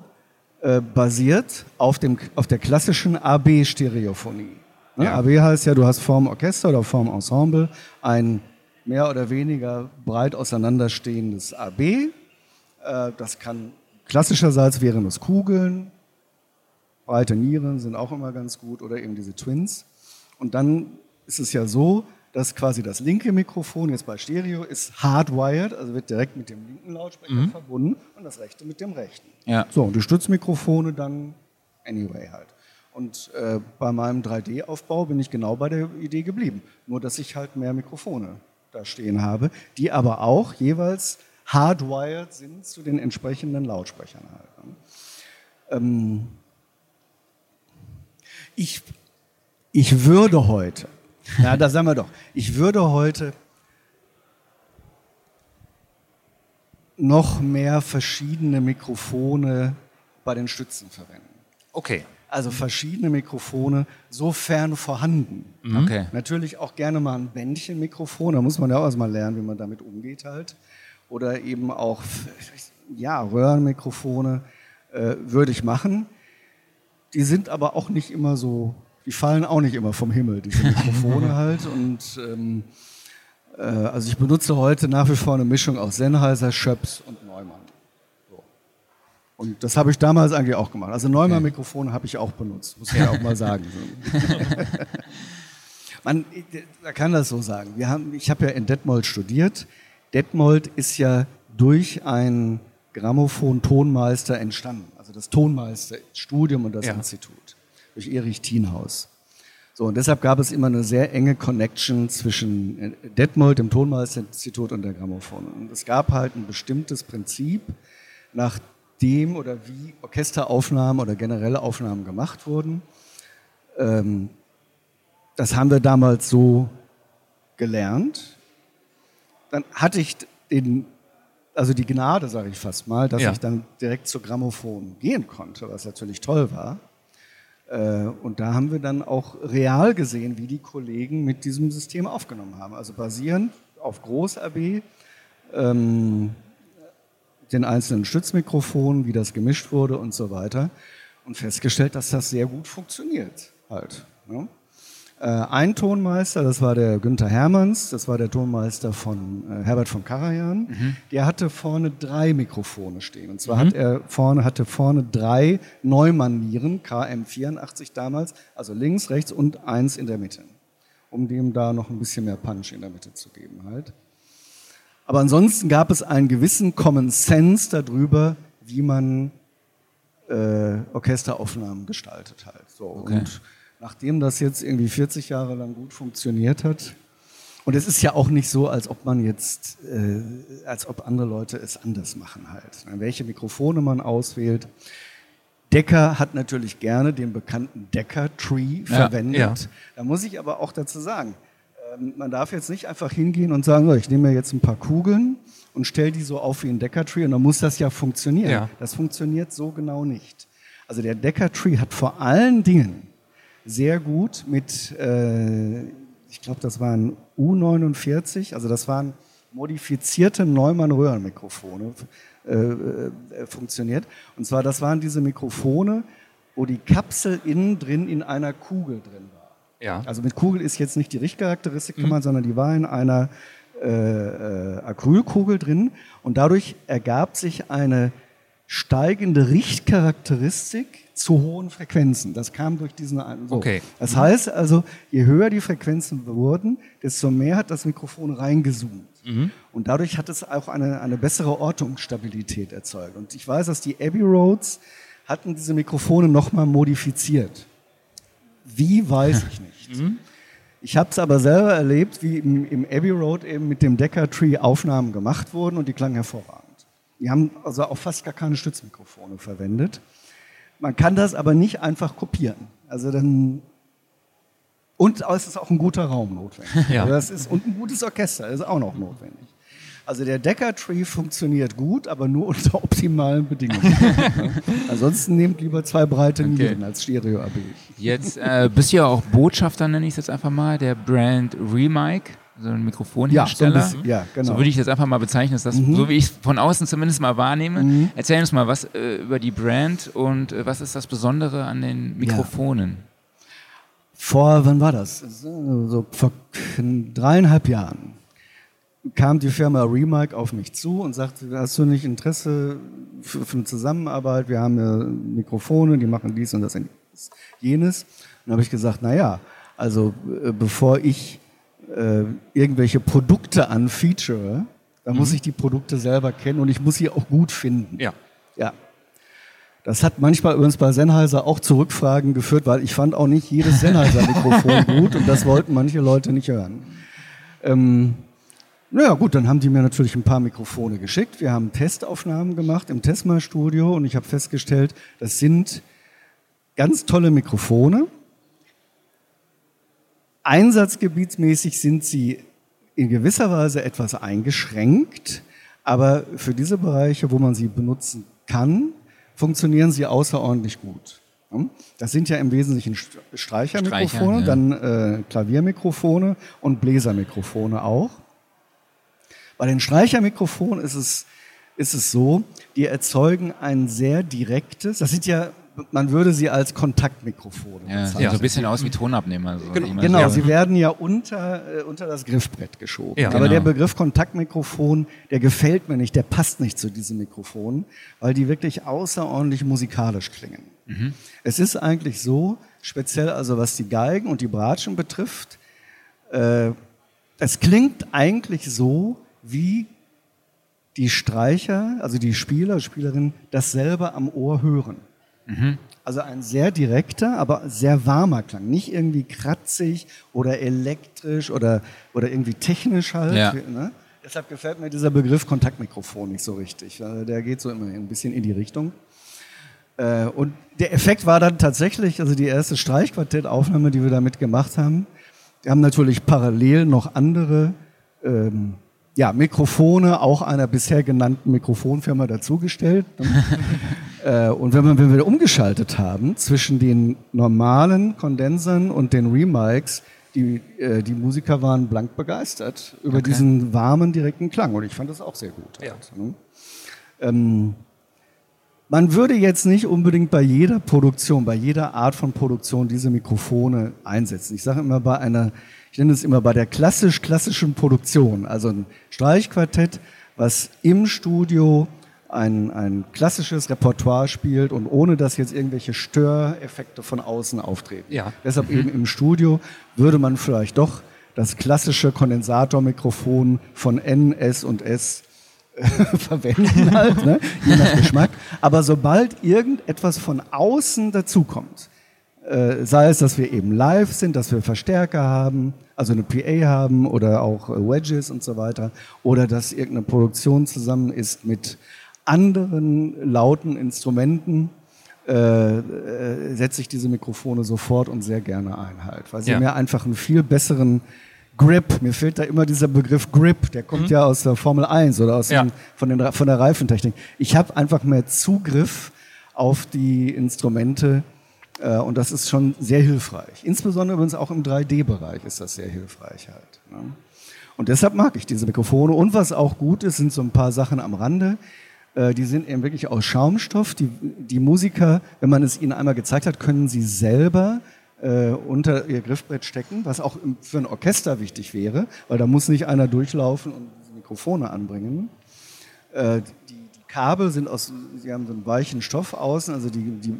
äh, basiert auf, dem, auf der klassischen AB-Stereophonie. Ne? Ja. AB heißt ja, du hast vorm Orchester oder vorm Ensemble ein mehr oder weniger breit auseinanderstehendes AB. Äh, das kann klassischerseits wären es Kugeln, breite Nieren sind auch immer ganz gut oder eben diese Twins. Und dann ist es ja so, dass quasi das linke Mikrofon jetzt bei Stereo ist hardwired, also wird direkt mit dem linken Lautsprecher mhm. verbunden und das rechte mit dem rechten. Ja. So, und die Stützmikrofone dann anyway halt. Und äh, bei meinem 3D-Aufbau bin ich genau bei der Idee geblieben. Nur, dass ich halt mehr Mikrofone da stehen habe, die aber auch jeweils hardwired sind zu den entsprechenden Lautsprechern halt. Ne? Ähm ich, ich würde heute ja, das sagen wir doch. Ich würde heute noch mehr verschiedene Mikrofone bei den Stützen verwenden. Okay. Also verschiedene Mikrofone, sofern vorhanden. Mhm. Okay. Natürlich auch gerne mal ein Bändchenmikrofon, da muss man ja auch erstmal lernen, wie man damit umgeht halt. Oder eben auch ja, Röhrenmikrofone äh, würde ich machen. Die sind aber auch nicht immer so die fallen auch nicht immer vom Himmel, diese Mikrofone halt. Und ähm, äh, also ich benutze heute nach wie vor eine Mischung aus Sennheiser, Schöps und Neumann. So. Und das habe ich damals eigentlich auch gemacht. Also Neumann-Mikrofone habe ich auch benutzt, muss man ja auch mal sagen. man, man kann das so sagen. Wir haben, ich habe ja in Detmold studiert. Detmold ist ja durch ein Grammophon-Tonmeister entstanden. Also das Tonmeisterstudium und das ja. Institut durch Erich Thienhaus. So, und deshalb gab es immer eine sehr enge Connection zwischen äh, Detmold, dem Tonmeisterinstitut und der Grammophon. Und es gab halt ein bestimmtes Prinzip, nach dem oder wie Orchesteraufnahmen oder generelle Aufnahmen gemacht wurden. Ähm, das haben wir damals so gelernt. Dann hatte ich den, also die Gnade, sage ich fast mal, dass ja. ich dann direkt zur Grammophon gehen konnte, was natürlich toll war. Äh, und da haben wir dann auch real gesehen, wie die Kollegen mit diesem System aufgenommen haben. Also basierend auf Groß-AB, ähm, den einzelnen Stützmikrofonen, wie das gemischt wurde und so weiter. Und festgestellt, dass das sehr gut funktioniert halt. Ne? Äh, ein Tonmeister, das war der Günther Hermanns, das war der Tonmeister von äh, Herbert von Karajan. Mhm. Der hatte vorne drei Mikrofone stehen. Und zwar mhm. hat er vorne, hatte vorne drei Neumannieren, KM84 damals, also links, rechts und eins in der Mitte. Um dem da noch ein bisschen mehr Punch in der Mitte zu geben halt. Aber ansonsten gab es einen gewissen Common Sense darüber, wie man äh, Orchesteraufnahmen gestaltet halt. So. Okay. Und nachdem das jetzt irgendwie 40 Jahre lang gut funktioniert hat, und es ist ja auch nicht so, als ob man jetzt, äh, als ob andere Leute es anders machen halt. Ne, welche Mikrofone man auswählt. Decker hat natürlich gerne den bekannten Decker-Tree ja, verwendet. Ja. Da muss ich aber auch dazu sagen, ähm, man darf jetzt nicht einfach hingehen und sagen, so, ich nehme mir jetzt ein paar Kugeln und stelle die so auf wie ein Decker-Tree und dann muss das ja funktionieren. Ja. Das funktioniert so genau nicht. Also der Decker-Tree hat vor allen Dingen sehr gut mit, äh, ich glaube, das waren U49, also das waren modifizierte Neumann-Röhrenmikrofone, äh, äh, funktioniert. Und zwar, das waren diese Mikrofone, wo die Kapsel innen drin in einer Kugel drin war. Ja. Also mit Kugel ist jetzt nicht die Richtcharakteristik mhm. gemeint, sondern die war in einer äh, äh, Acrylkugel drin und dadurch ergab sich eine steigende Richtcharakteristik zu hohen Frequenzen. Das kam durch diesen so. Okay. Das heißt also, je höher die Frequenzen wurden, desto mehr hat das Mikrofon reingezoomt. Und dadurch hat es auch eine, eine bessere Ortungsstabilität erzeugt. Und ich weiß, dass die Abbey Roads hatten diese Mikrofone nochmal modifiziert. Wie, weiß ich nicht. Ich habe es aber selber erlebt, wie im, im Abbey Road eben mit dem Decker Tree Aufnahmen gemacht wurden und die klangen hervorragend. Die haben also auch fast gar keine Stützmikrofone verwendet. Man kann das aber nicht einfach kopieren. Also dann und es ist auch ein guter Raum notwendig. Ja. Also das ist, und ein gutes Orchester ist auch noch notwendig. Also der Decker Tree funktioniert gut, aber nur unter optimalen Bedingungen. Ansonsten nehmt lieber zwei breite Okay. Nieren als Stereo-AB. Jetzt äh, bist du ja auch Botschafter, nenne ich es jetzt einfach mal, der Brand Remic, so ein Mikrofonhersteller. Ja, so ein bisschen, ja, genau. Mhm. So würde ich das einfach mal bezeichnen, dass das, so wie ich es von außen zumindest mal wahrnehme. Erzähl uns mal was äh, über die Brand und äh, was ist das Besondere an den Mikrofonen? Vor, wann war das? So vor dreieinhalb Jahren kam die Firma Remic auf mich zu und sagte, hast du nicht Interesse für, für eine Zusammenarbeit? Wir haben ja Mikrofone, die machen dies und das und jenes. Und dann habe ich gesagt, na ja, also äh, bevor ich äh, irgendwelche Produkte anfeature, dann muss ich die Produkte selber kennen und ich muss sie auch gut finden. Ja. Ja. Das hat manchmal übrigens bei Sennheiser auch zu Rückfragen geführt, weil ich fand auch nicht jedes Sennheiser-Mikrofon gut und das wollten manche Leute nicht hören. Ähm, naja gut, dann haben die mir natürlich ein paar Mikrofone geschickt. Wir haben Testaufnahmen gemacht im Tesma-Studio und ich habe festgestellt, das sind ganz tolle Mikrofone. Einsatzgebietsmäßig sind sie in gewisser Weise etwas eingeschränkt, aber für diese Bereiche, wo man sie benutzen kann, funktionieren sie außerordentlich gut. Ja? Das sind ja im Wesentlichen St- Streichermikrofone, Streicher, ja. dann äh, Klaviermikrofone und Bläsermikrofone auch. Bei den Streichermikrofonen ist es, ist es so, die erzeugen ein sehr direktes, das sind ja, man würde sie als Kontaktmikrofone Ja, bezeichnen. sieht so ein bisschen aus wie Tonabnehmer. So, Genau. Genau, sie werden ja unter, äh, unter das Griffbrett geschoben. Ja. Aber Genau. der Begriff Kontaktmikrofon, der gefällt mir nicht, der passt nicht zu diesem Mikrofon, weil die wirklich außerordentlich musikalisch klingen. Es ist eigentlich so, speziell also was die Geigen und die Bratschen betrifft, äh, es klingt eigentlich so, wie die Streicher, also die Spieler, Spielerinnen, das selber am Ohr hören. Also ein sehr direkter, aber sehr warmer Klang. Nicht irgendwie kratzig oder elektrisch oder, oder irgendwie technisch halt. Ja. Ne? Deshalb gefällt mir dieser Begriff Kontaktmikrofon nicht so richtig. weil Der geht so immer ein bisschen in die Richtung. Äh, Und der Effekt war dann tatsächlich, also die erste Streichquartettaufnahme, die wir damit gemacht haben. Wir haben natürlich parallel noch andere ähm, ja, Mikrofone, auch einer bisher genannten Mikrofonfirma dazugestellt. äh, und wenn wir, wenn wir umgeschaltet haben zwischen den normalen Kondensern und den Remics, die, äh, die Musiker waren blank begeistert über diesen warmen, direkten Klang. Und ich fand das auch sehr gut. Ja. Halt, ne? ähm, man würde jetzt nicht unbedingt bei jeder Produktion, bei jeder Art von Produktion diese Mikrofone einsetzen. Ich sage immer bei einer, ich nenne es immer bei der klassisch-klassischen Produktion, also ein Streichquartett, was im Studio ein, ein klassisches Repertoire spielt und ohne dass jetzt irgendwelche Störeffekte von außen auftreten. Ja. Deshalb eben im Studio würde man vielleicht doch das klassische Kondensatormikrofon von N, S und S verwenden halt, ne? je nach Geschmack. Aber sobald irgendetwas von außen dazukommt, äh, sei es, dass wir eben live sind, dass wir Verstärker haben, also eine PA haben oder auch äh, Wedges und so weiter, oder dass irgendeine Produktion zusammen ist mit anderen lauten Instrumenten, äh, äh, setze ich diese Mikrofone sofort und sehr gerne ein halt, weil sie Ja. mir einfach einen viel besseren Grip, mir fehlt da immer dieser Begriff Grip, der kommt ja aus der Formel 1 oder aus Ja. dem, von, den, von der Reifentechnik. Ich habe einfach mehr Zugriff auf die Instrumente äh, und das ist schon sehr hilfreich. Insbesondere übrigens auch im 3D-Bereich ist das sehr hilfreich halt. Ne? Und deshalb mag ich diese Mikrofone. Und was auch gut ist, sind so ein paar Sachen am Rande. Äh, Die sind eben wirklich aus Schaumstoff. Die, die Musiker, wenn man es ihnen einmal gezeigt hat, können sie selber äh, unter ihr Griffbrett stecken, was auch im- für ein Orchester wichtig wäre, weil da muss nicht einer durchlaufen und Mikrofone anbringen. Äh, Die, die Kabel sind aus, sie haben so einen weichen Stoff außen, also die, die,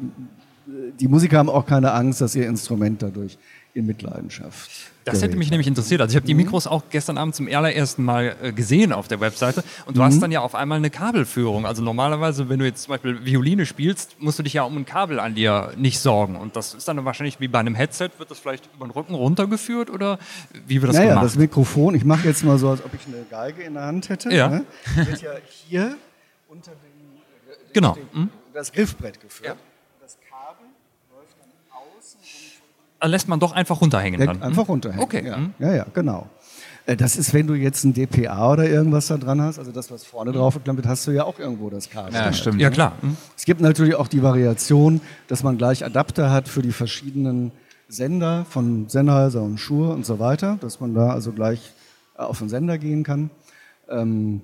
die Musiker haben auch keine Angst, dass ihr Instrument dadurch in Mitleidenschaft. Das hätte mich nämlich interessiert. Also ich habe die Mikros auch gestern Abend zum allerersten Mal äh, gesehen auf der Webseite und du hast dann ja auf einmal eine Kabelführung. Also normalerweise, wenn du jetzt zum Beispiel Violine spielst, musst du dich ja um ein Kabel an dir nicht sorgen. Und das ist dann wahrscheinlich wie bei einem Headset, wird das vielleicht über den Rücken runtergeführt oder wie wird das Naja, gemacht? das Mikrofon, ich mache jetzt mal so, als ob ich eine Geige in der Hand hätte. Ja. Ne? Wird ja hier unter dem, genau. dem Hm? das Griffbrett geführt. Ja. Das Kabel läuft dann außen Also lässt man doch einfach runterhängen dann. Einfach runterhängen. Okay. Ja, Hm. ja, ja, genau. Äh, Das ist, wenn du jetzt ein DPA oder irgendwas da dran hast, also das, was vorne drauf geklampft hast du ja auch irgendwo das Kabel. Ja, stimmt. Ja, klar. Hm? Es gibt natürlich auch die Variation, dass man gleich Adapter hat für die verschiedenen Sender von Sennheiser und Shure und so weiter, dass man da also gleich äh, auf den Sender gehen kann. Ähm,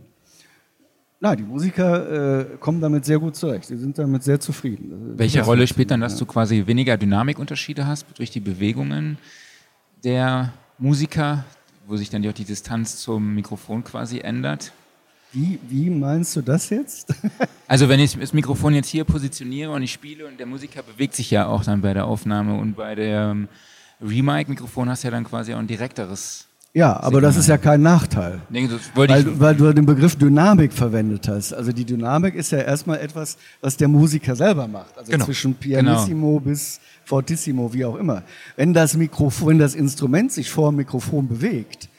na, die Musiker äh, kommen damit sehr gut zurecht. Die sind damit sehr zufrieden. Welche Rolle spielt dann, dass du quasi weniger Dynamikunterschiede hast durch die Bewegungen der Musiker, wo sich dann auch die Distanz zum Mikrofon quasi ändert? Wie, wie meinst du das jetzt? Also wenn ich das Mikrofon jetzt hier positioniere und ich spiele und der Musiker bewegt sich ja auch dann bei der Aufnahme und bei dem Remic-Mikrofon hast du ja dann quasi auch ein direkteres. Ja, aber das ist ja kein Nachteil. Nee. Weil, weil du den Begriff Dynamik verwendet hast. Also die Dynamik ist ja erstmal etwas, was der Musiker selber macht. Also Genau. zwischen Pianissimo bis Fortissimo, wie auch immer. Wenn das Mikrofon, wenn das Instrument sich vor dem Mikrofon bewegt,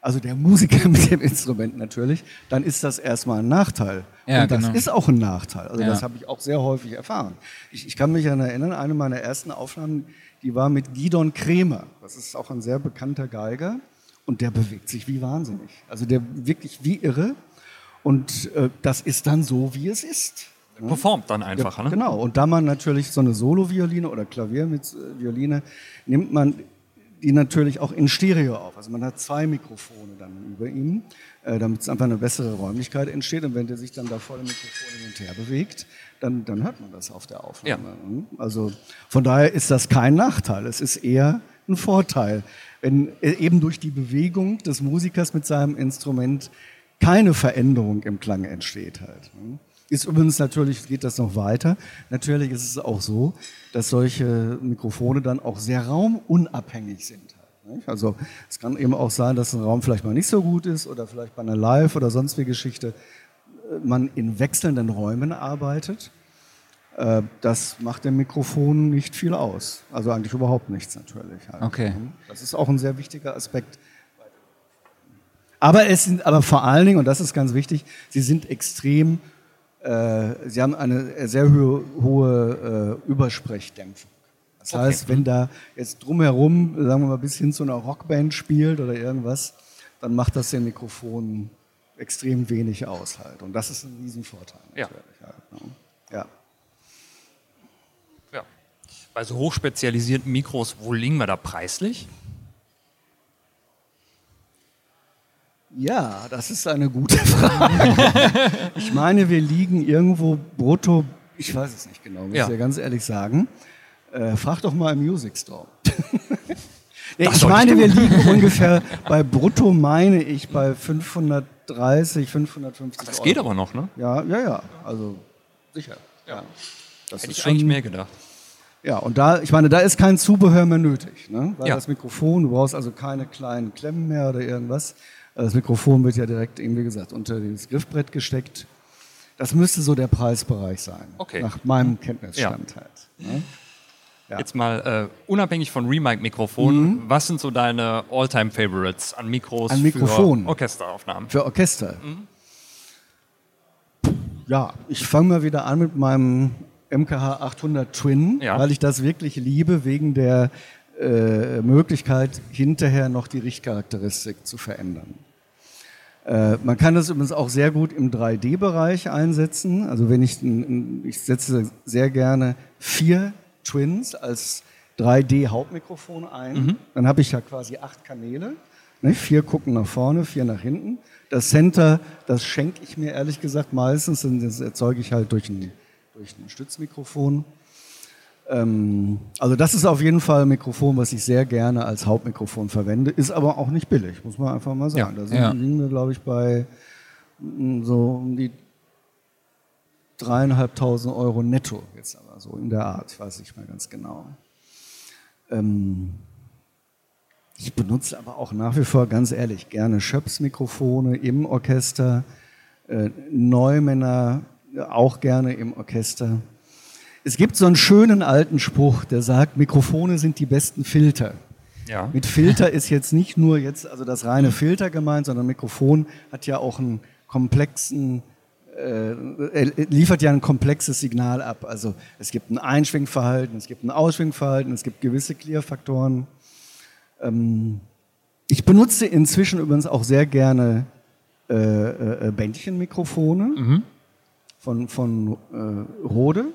also der Musiker mit dem Instrument natürlich, dann ist das erstmal ein Nachteil. Ja, Und das genau. ist auch ein Nachteil. Also Ja. das habe ich auch sehr häufig erfahren. Ich, ich kann mich an erinnern, eine meiner ersten Aufnahmen, die war mit Gidon Kremer. Das ist auch ein sehr bekannter Geiger. Und der bewegt sich wie wahnsinnig. Also der wirklich wie irre. Und äh, das ist dann so, wie es ist. Performt dann einfach. Ja, ne? Genau. Und da man natürlich so eine Solo-Violine oder Klavier mit äh, Violine, nimmt man die natürlich auch in Stereo auf. Also man hat zwei Mikrofone dann über ihm, äh, damit es einfach eine bessere Räumlichkeit entsteht. Und wenn der sich dann da vor dem Mikrofon hin und her bewegt, dann, dann hört man das auf der Aufnahme. Mhm. Also von daher ist das kein Nachteil. Es ist eher ein Vorteil, wenn äh, eben durch die Bewegung des Musikers mit seinem Instrument keine Veränderung im Klang entsteht halt. ne? Ist übrigens natürlich, geht das noch weiter. Natürlich ist es auch so, dass solche Mikrofone dann auch sehr raumunabhängig sind. halt? Also es kann eben auch sein, dass ein Raum vielleicht mal nicht so gut ist oder vielleicht bei einer Live- oder sonstige Geschichte äh, man in wechselnden Räumen arbeitet. Äh, Das macht dem Mikrofon nicht viel aus. Also eigentlich überhaupt nichts natürlich. halt. Okay. Das ist auch ein sehr wichtiger Aspekt. Aber es sind, aber vor allen Dingen, und das ist ganz wichtig, sie sind extrem, äh, sie haben eine sehr hohe, hohe äh, Übersprechdämpfung. Das Okay. heißt, wenn da jetzt drumherum, sagen wir mal, bis hin zu einer Rockband spielt oder irgendwas, dann macht das dem Mikrofon extrem wenig aus halt. Und das ist ein Riesenvorteil Ja. natürlich. Halt, ne? ja. Ja. Bei so hochspezialisierten Mikros, wo liegen wir da preislich? Ja, das ist eine gute Frage. ich meine, wir liegen irgendwo brutto, ich weiß es nicht genau, muss Ja. ich dir ganz ehrlich sagen. Äh, frag doch mal im Music Store. nee, ich meine, wir liegen ungefähr bei brutto, meine ich, bei 530, 550 Das Euro. geht aber noch, ne? Ja, ja, ja, also sicher. Ja. Das Hätte ist ich schon, eigentlich mehr gedacht. Ja, und da, ich meine, da ist kein Zubehör mehr nötig. Ne? Weil Ja. das Mikrofon, du brauchst also keine kleinen Klemmen mehr oder irgendwas. Das Mikrofon wird ja direkt, eben wie gesagt, unter das Griffbrett gesteckt. Das müsste so der Preisbereich sein. Okay. Nach meinem Kenntnisstand halt. Ne? Ja. Jetzt mal äh, unabhängig von Remic-Mikrofonen, was sind so deine All-Time-Favorites an Mikros An Mikrofonen? für Orchesteraufnahmen? Für Orchester. Ja, ich fange mal wieder an mit meinem MKH 800 Twin, Ja. weil ich das wirklich liebe, wegen der äh, Möglichkeit, hinterher noch die Richtcharakteristik zu verändern. Äh, man kann das übrigens auch sehr gut im 3D-Bereich einsetzen. Also wenn ich, ich setze sehr gerne vier Twins als 3D-Hauptmikrofon ein, dann habe ich ja quasi acht Kanäle. Ne? Vier gucken nach vorne, vier nach hinten. Das Center, das schenke ich mir ehrlich gesagt meistens, und das erzeuge ich halt durch ein, durch ein Stützmikrofon. Ähm, also das ist auf jeden Fall ein Mikrofon, was ich sehr gerne als Hauptmikrofon verwende, ist aber auch nicht billig, muss man einfach mal sagen. Ja, da sind, ja. liegen wir, glaube ich, bei mm, so um die dreieinhalbtausend Euro netto, jetzt aber so in der Art, ich weiß nicht mehr ganz genau. Ähm, ich benutze aber auch nach wie vor, ganz ehrlich, gerne Schöps-Mikrofone im Orchester, äh, Neumänner auch gerne im Orchester. Es gibt so einen schönen alten Spruch, der sagt, Mikrofone sind die besten Filter. Ja. Mit Filter ist jetzt nicht nur jetzt also das reine Filter gemeint, sondern Mikrofon hat ja auch einen komplexen äh, liefert ja ein komplexes Signal ab. Also es gibt ein Einschwingverhalten, es gibt ein Ausschwingverhalten, es gibt gewisse Clear-Faktoren. Ähm, ich benutze inzwischen übrigens auch sehr gerne äh, äh, Bändchenmikrofone mhm. Von, von äh, Rode.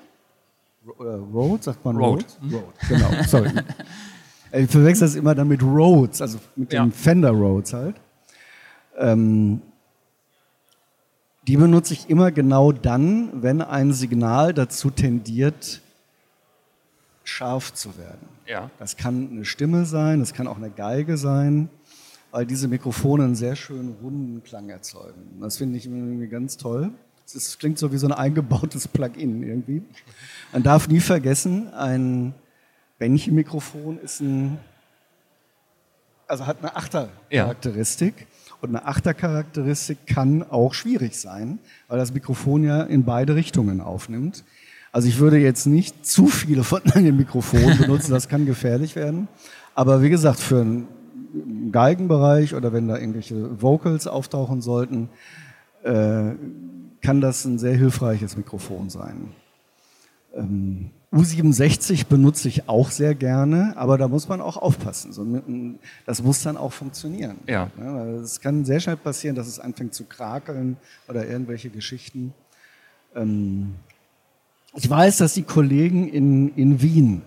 Äh, Rode, sagt man Rode? Rode, Rode genau, sorry. ich verwechsel das immer dann mit Rhodes, also mit ja. dem Fender Rhodes halt. Ähm, die benutze ich immer genau dann, wenn ein Signal dazu tendiert, scharf zu werden. Ja. Das kann eine Stimme sein, das kann auch eine Geige sein, weil diese Mikrofone einen sehr schönen runden Klang erzeugen. Das finde ich irgendwie ganz toll. Es klingt so wie so ein eingebautes Plugin irgendwie. Man darf nie vergessen, ein Bändchenmikrofon ist ein, also hat eine Achtercharakteristik. Ja. Und eine Achtercharakteristik kann auch schwierig sein, weil das Mikrofon ja in beide Richtungen aufnimmt. Also ich würde jetzt nicht zu viele von den Mikrofonen benutzen, das kann gefährlich werden. Aber wie gesagt, für einen Geigenbereich oder wenn da irgendwelche Vocals auftauchen sollten, äh, kann das ein sehr hilfreiches Mikrofon sein. Ähm, U67 benutze ich auch sehr gerne, aber da muss man auch aufpassen. das muss dann auch funktionieren. Ja. Es kann sehr schnell passieren, dass es anfängt zu krakeln oder irgendwelche Geschichten. Ähm, ich weiß, dass die Kollegen in, in Wien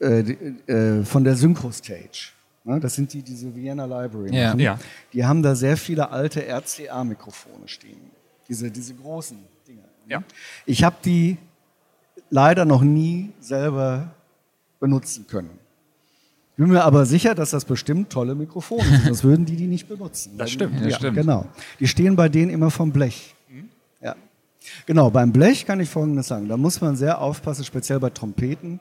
äh, äh, von der Synchrostage, ne, das sind die, diese Vienna Library, ja. Ja. die haben da sehr viele alte RCA-Mikrofone stehen. Diese, diese großen Dinge. Ja. Ich habe die leider noch nie selber benutzen können. Ich bin mir aber sicher, dass das bestimmt tolle Mikrofone sind, sonst würden die die nicht benutzen. Das stimmt. Ja, das stimmt. Genau. Die stehen bei denen immer vom Blech. Mhm. Ja. Genau, beim Blech kann ich Folgendes sagen. Da muss man sehr aufpassen, speziell bei Trompeten.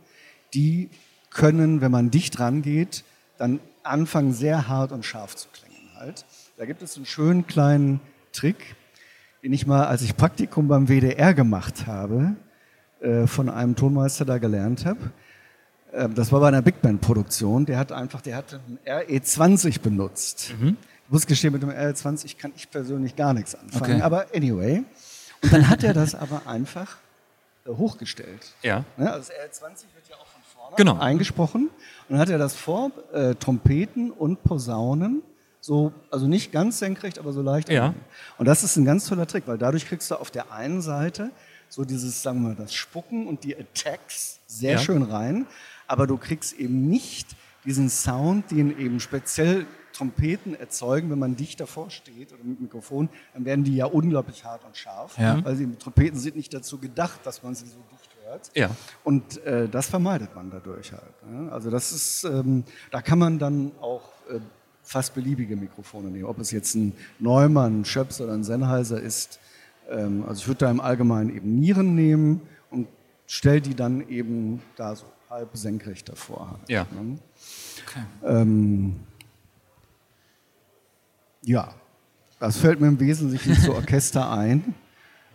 Die können, wenn man dicht rangeht, dann anfangen sehr hart und scharf zu klingen halt. Da gibt es einen schönen kleinen Trick, den ich mal, als ich Praktikum beim WDR gemacht habe, äh, von einem Tonmeister da gelernt habe. Ähm, das war bei einer Big Band Produktion. Der hat einfach, der hat einen RE20 benutzt. Mhm. Ich muss gestehen, mit dem RE20 kann ich persönlich gar nichts anfangen. Okay. Aber anyway. Und dann hat er das aber einfach äh, hochgestellt. Ja. Also das RE20 wird ja auch von vorne genau. eingesprochen. Und dann hat er das vor äh, Trompeten und Posaunen so, also nicht ganz senkrecht, aber so leicht. Ja. Und das ist ein ganz toller Trick, weil dadurch kriegst du auf der einen Seite so dieses, sagen wir mal, das Spucken und die Attacks sehr ja. schön rein, aber du kriegst eben nicht diesen Sound, den eben speziell Trompeten erzeugen, wenn man dicht davor steht oder mit Mikrofon, dann werden die ja unglaublich hart und scharf, ja. weil die Trompeten sind nicht dazu gedacht, dass man sie so dicht hört. Ja. Und äh, das vermeidet man dadurch halt. Ne? Also das ist, ähm, da kann man dann auch äh, fast beliebige Mikrofone nehmen, ob es jetzt ein Neumann, ein Schöps oder ein Sennheiser ist. Ähm, also ich würde da im Allgemeinen eben Nieren nehmen und stelle die dann eben da so halb senkrecht davor. Halt, ja. Ne? Okay. Ähm, ja, das fällt mir im Wesentlichen zu Orchester ein.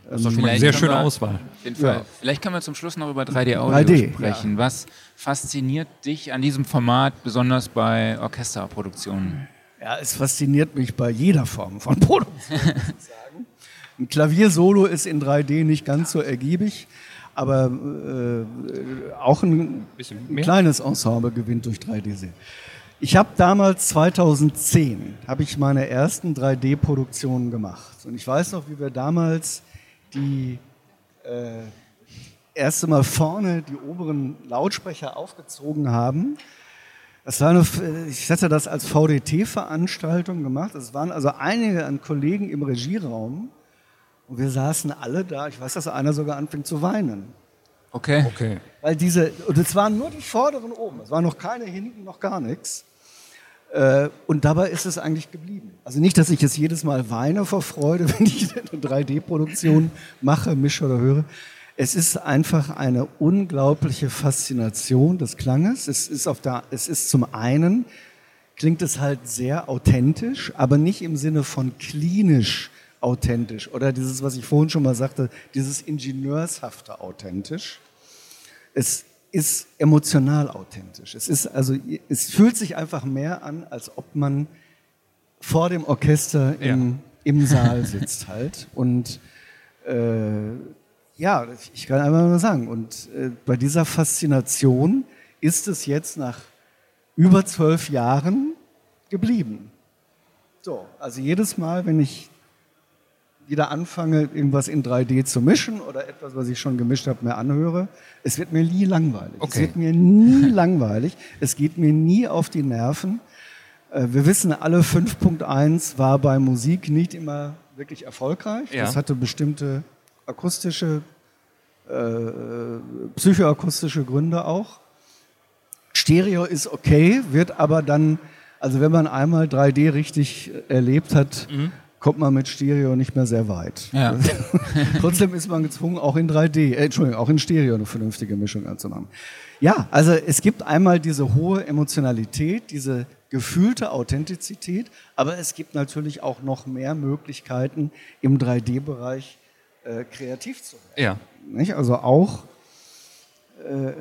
Das ist doch schon mal eine sehr schöne Auswahl. Ja. Vielleicht können wir zum Schluss noch über 3D-Audio 3D, sprechen. Ja. Was fasziniert dich an diesem Format, besonders bei Orchesterproduktionen? Ja, es fasziniert mich bei jeder Form von Produktion, sagen. Ein Klaviersolo ist in 3D nicht ganz so ergiebig, aber äh, auch ein, ein, kleines Ensemble gewinnt durch 3D. Ich habe damals 2010 habe ich meine ersten 3D-Produktionen gemacht und ich weiß noch, wie wir damals die äh, erste Mal vorne die oberen Lautsprecher aufgezogen haben. Das war eine, ich hatte das als VDT-Veranstaltung gemacht. Es waren also einige an Kollegen im Regieraum und wir saßen alle da. Ich weiß, dass einer sogar anfing zu weinen. Okay. okay. Weil diese, und es waren nur die vorderen oben. Es waren noch keine hinten, noch gar nichts. Äh, und dabei ist es eigentlich geblieben. Also nicht, dass ich jetzt jedes Mal weine vor Freude, wenn ich eine 3D-Produktion mache, mische oder höre. Es ist einfach eine unglaubliche Faszination des Klanges. Es ist, auf der, es ist zum einen, klingt es halt sehr authentisch, aber nicht im Sinne von klinisch authentisch oder dieses, was ich vorhin schon mal sagte, dieses ingenieurshafte authentisch. Es ist emotional authentisch. Es ist also, es fühlt sich einfach mehr an, als ob man vor dem Orchester im, ja. im Saal sitzt halt. Und äh, ja, ich kann einfach nur sagen, und äh, bei dieser Faszination ist es jetzt nach über zwölf Jahren geblieben. So, also jedes Mal, wenn ich wieder anfange, irgendwas in 3D zu mischen oder etwas, was ich schon gemischt habe, mehr anhöre, es wird mir nie langweilig. Okay. Es wird mir nie langweilig. Es geht mir nie auf die Nerven. Äh, wir wissen alle, 5.1 war bei Musik nicht immer wirklich erfolgreich. Ja. Das hatte bestimmte akustische, äh, psychoakustische Gründe auch. Stereo ist okay, wird aber dann, also wenn man einmal 3D richtig erlebt hat, mhm kommt man mit Stereo nicht mehr sehr weit. Ja. Trotzdem ist man gezwungen, auch in 3D, äh, Entschuldigung, auch in Stereo eine vernünftige Mischung anzumachen. Ja, also es gibt einmal diese hohe Emotionalität, diese gefühlte Authentizität, aber es gibt natürlich auch noch mehr Möglichkeiten im 3D-Bereich äh, kreativ zu werden. Ja. Nicht? Also auch, äh,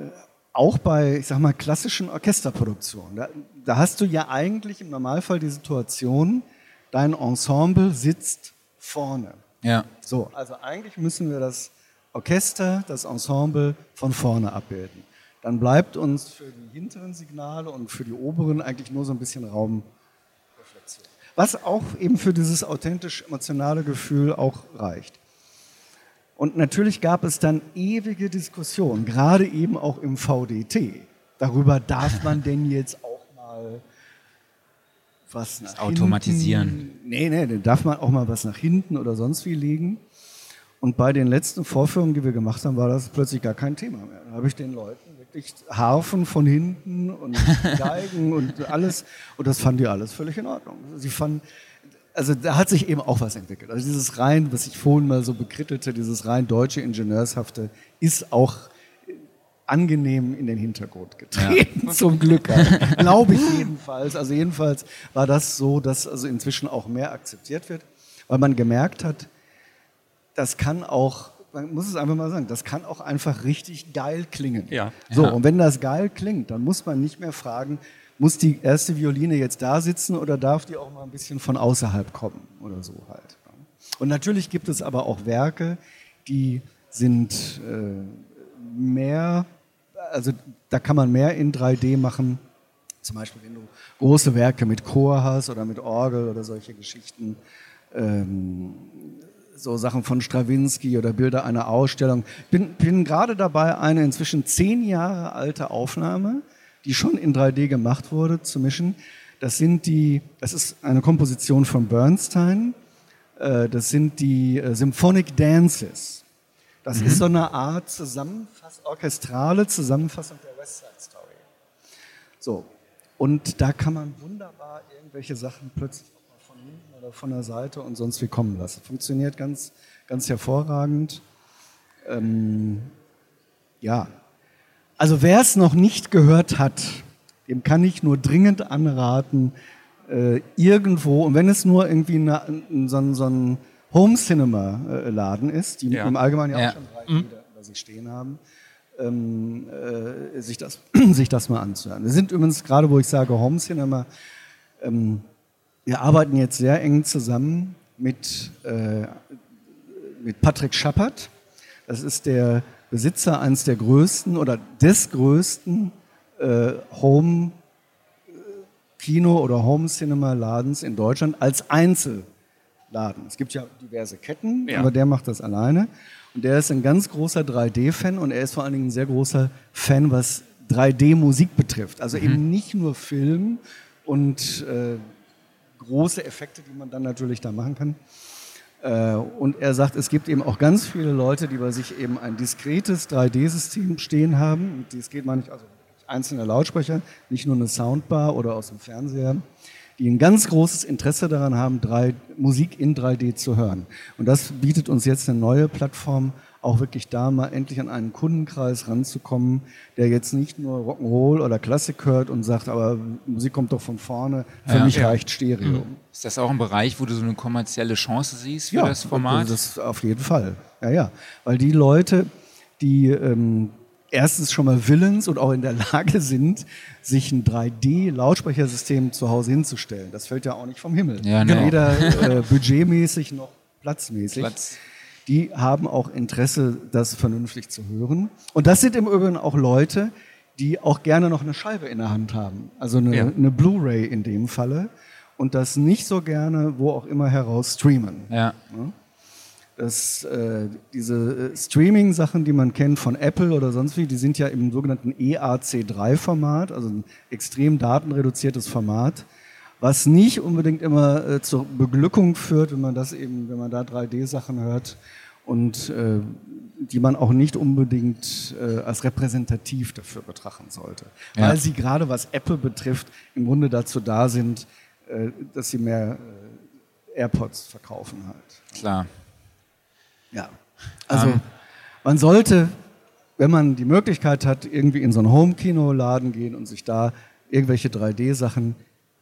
auch bei, ich sag mal, klassischen Orchesterproduktionen. Da, da hast du ja eigentlich im Normalfall die Situation, dein Ensemble sitzt vorne. Ja. So, also eigentlich müssen wir das Orchester, das Ensemble von vorne abbilden. Dann bleibt uns für die hinteren Signale und für die oberen eigentlich nur so ein bisschen Raumreflexion. Was auch eben für dieses authentisch emotionale Gefühl auch reicht. Und natürlich gab es dann ewige Diskussionen, gerade eben auch im VDT. Darüber darf man denn jetzt auch mal was nach Automatisieren. Hinten, nee, nee, dann darf man auch mal was nach hinten oder sonst wie legen. Und bei den letzten Vorführungen, die wir gemacht haben, war das plötzlich gar kein Thema mehr. Da habe ich den Leuten wirklich Harfen von hinten und Geigen und alles. Und das fanden die alles völlig in Ordnung. Sie fanden, also da hat sich eben auch was entwickelt. Also dieses rein, was ich vorhin mal so bekrittelte, dieses rein deutsche Ingenieurshafte, ist auch angenehm in den Hintergrund getreten, ja. zum Glück. Glaube ich jedenfalls. Also jedenfalls war das so, dass also inzwischen auch mehr akzeptiert wird, weil man gemerkt hat, das kann auch, man muss es einfach mal sagen, das kann auch einfach richtig geil klingen. Ja. So, ja. und wenn das geil klingt, dann muss man nicht mehr fragen, muss die erste Violine jetzt da sitzen oder darf die auch mal ein bisschen von außerhalb kommen oder so halt. Und natürlich gibt es aber auch Werke, die sind äh, mehr also da kann man mehr in 3D machen. Zum Beispiel, wenn du große Werke mit Chor hast oder mit Orgel oder solche Geschichten. Ähm, so Sachen von Strawinski oder Bilder einer Ausstellung. Bin, bin gerade dabei, eine inzwischen zehn Jahre alte Aufnahme, die schon in 3D gemacht wurde, zu mischen. Das sind die, das ist eine Komposition von Bernstein. Äh, das sind die äh, Symphonic Dances. Das mhm. ist so eine Art Zusammenfass orchestrale Zusammenfassung der West Side Story. So, und da kann man wunderbar irgendwelche Sachen plötzlich auch mal von hinten oder von der Seite und sonst wie kommen lassen. Funktioniert ganz, ganz hervorragend. Ähm, ja, also wer es noch nicht gehört hat, dem kann ich nur dringend anraten, äh, irgendwo, und wenn es nur irgendwie eine, so, so ein Home Cinema äh, Laden ist, die ja. im Allgemeinen ja, ja. auch schon drei mhm. über sich stehen haben, ähm, äh, sich, das, sich das mal anzuhören. Wir sind übrigens gerade, wo ich sage Home Cinema, ähm, wir arbeiten jetzt sehr eng zusammen mit, äh, mit Patrick Schappert. Das ist der Besitzer eines der größten oder des größten äh, Home Kino oder Home Cinema Ladens in Deutschland als Einzel Laden. Es gibt ja diverse Ketten, ja. aber der macht das alleine. Und der ist ein ganz großer 3D-Fan und er ist vor allen Dingen ein sehr großer Fan, was 3D-Musik betrifft. Also mhm. eben nicht nur Film und äh, große Effekte, die man dann natürlich da machen kann. Äh, und er sagt, es gibt eben auch ganz viele Leute, die bei sich eben ein diskretes 3D-System stehen haben. Und diskret meine ich also einzelne Lautsprecher, nicht nur eine Soundbar oder aus dem Fernseher, die ein ganz großes Interesse daran haben, drei, Musik in 3D zu hören. Und das bietet uns jetzt eine neue Plattform, auch wirklich da mal endlich an einen Kundenkreis ranzukommen, der jetzt nicht nur Rock'n'Roll oder Klassik hört und sagt, aber Musik kommt doch von vorne, für Ja. mich Ja. reicht Stereo. Ist das auch ein Bereich, wo du so eine kommerzielle Chance siehst für Ja, das Format? Das auf jeden Fall. Ja, ja. Weil die Leute, die ähm, erstens schon mal willens und auch in der Lage sind, sich ein 3D-Lautsprechersystem zu Hause hinzustellen. Das fällt ja auch nicht vom Himmel. Ja, nee. Weder äh, budgetmäßig noch platzmäßig. Platz. Die haben auch Interesse, das vernünftig zu hören. Und das sind im Übrigen auch Leute, die auch gerne noch eine Scheibe in der Hand haben. Also eine, Ja. eine Blu-ray in dem Falle. Und das nicht so gerne, wo auch immer heraus streamen. Ja. Das, äh, diese äh, Streaming-Sachen, die man kennt von Apple oder sonst wie, die sind ja im sogenannten E EAC3-Format, also ein extrem datenreduziertes Format, was nicht unbedingt immer äh, zur Beglückung führt, wenn man das eben, wenn man da 3D-Sachen hört und äh, die man auch nicht unbedingt äh, als repräsentativ dafür betrachten sollte. Ja. Weil sie gerade, was Apple betrifft, im Grunde dazu da sind, äh, dass sie mehr AirPods verkaufen halt. Klar. Ja. Also Ähm. man sollte, wenn man die Möglichkeit hat, irgendwie in so einen Home-Kino-Laden gehen und sich da irgendwelche 3D-Sachen,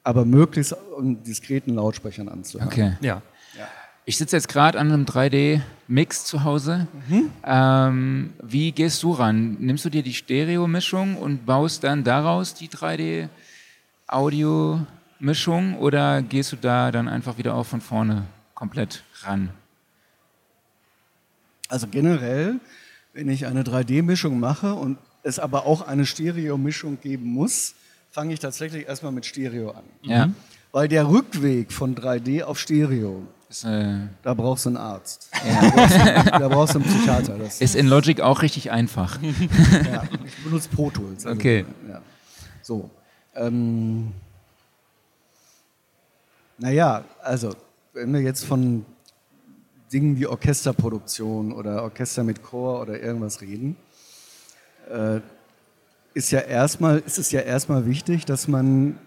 aber möglichst in diskreten Lautsprechern anzuhören. Okay. Ja. Ich sitze jetzt gerade an einem 3D-Mix zu Hause. Mhm. Ähm, wie gehst du ran? Nimmst du dir die Stereo-Mischung und baust dann daraus die 3D-Audio-Mischung oder gehst du da dann einfach wieder auch von vorne komplett ran? Also generell, wenn ich eine 3D-Mischung mache und es aber auch eine Stereo-Mischung geben muss, fange ich tatsächlich erstmal mit Stereo an. Ja. Weil der Rückweg von 3D auf Stereo, Ist, äh, da brauchst du einen Arzt. Da, brauchst du, da brauchst du einen Psychiater. Das, ist in Logic auch richtig einfach. ja, ich benutze Pro Tools. also, Okay. Ja. So. Ähm, naja, also, wenn wir jetzt von Dingen wie Orchesterproduktion oder Orchester mit Chor oder irgendwas reden, äh, ist ja erstmal, ist es ja erstmal wichtig, dass man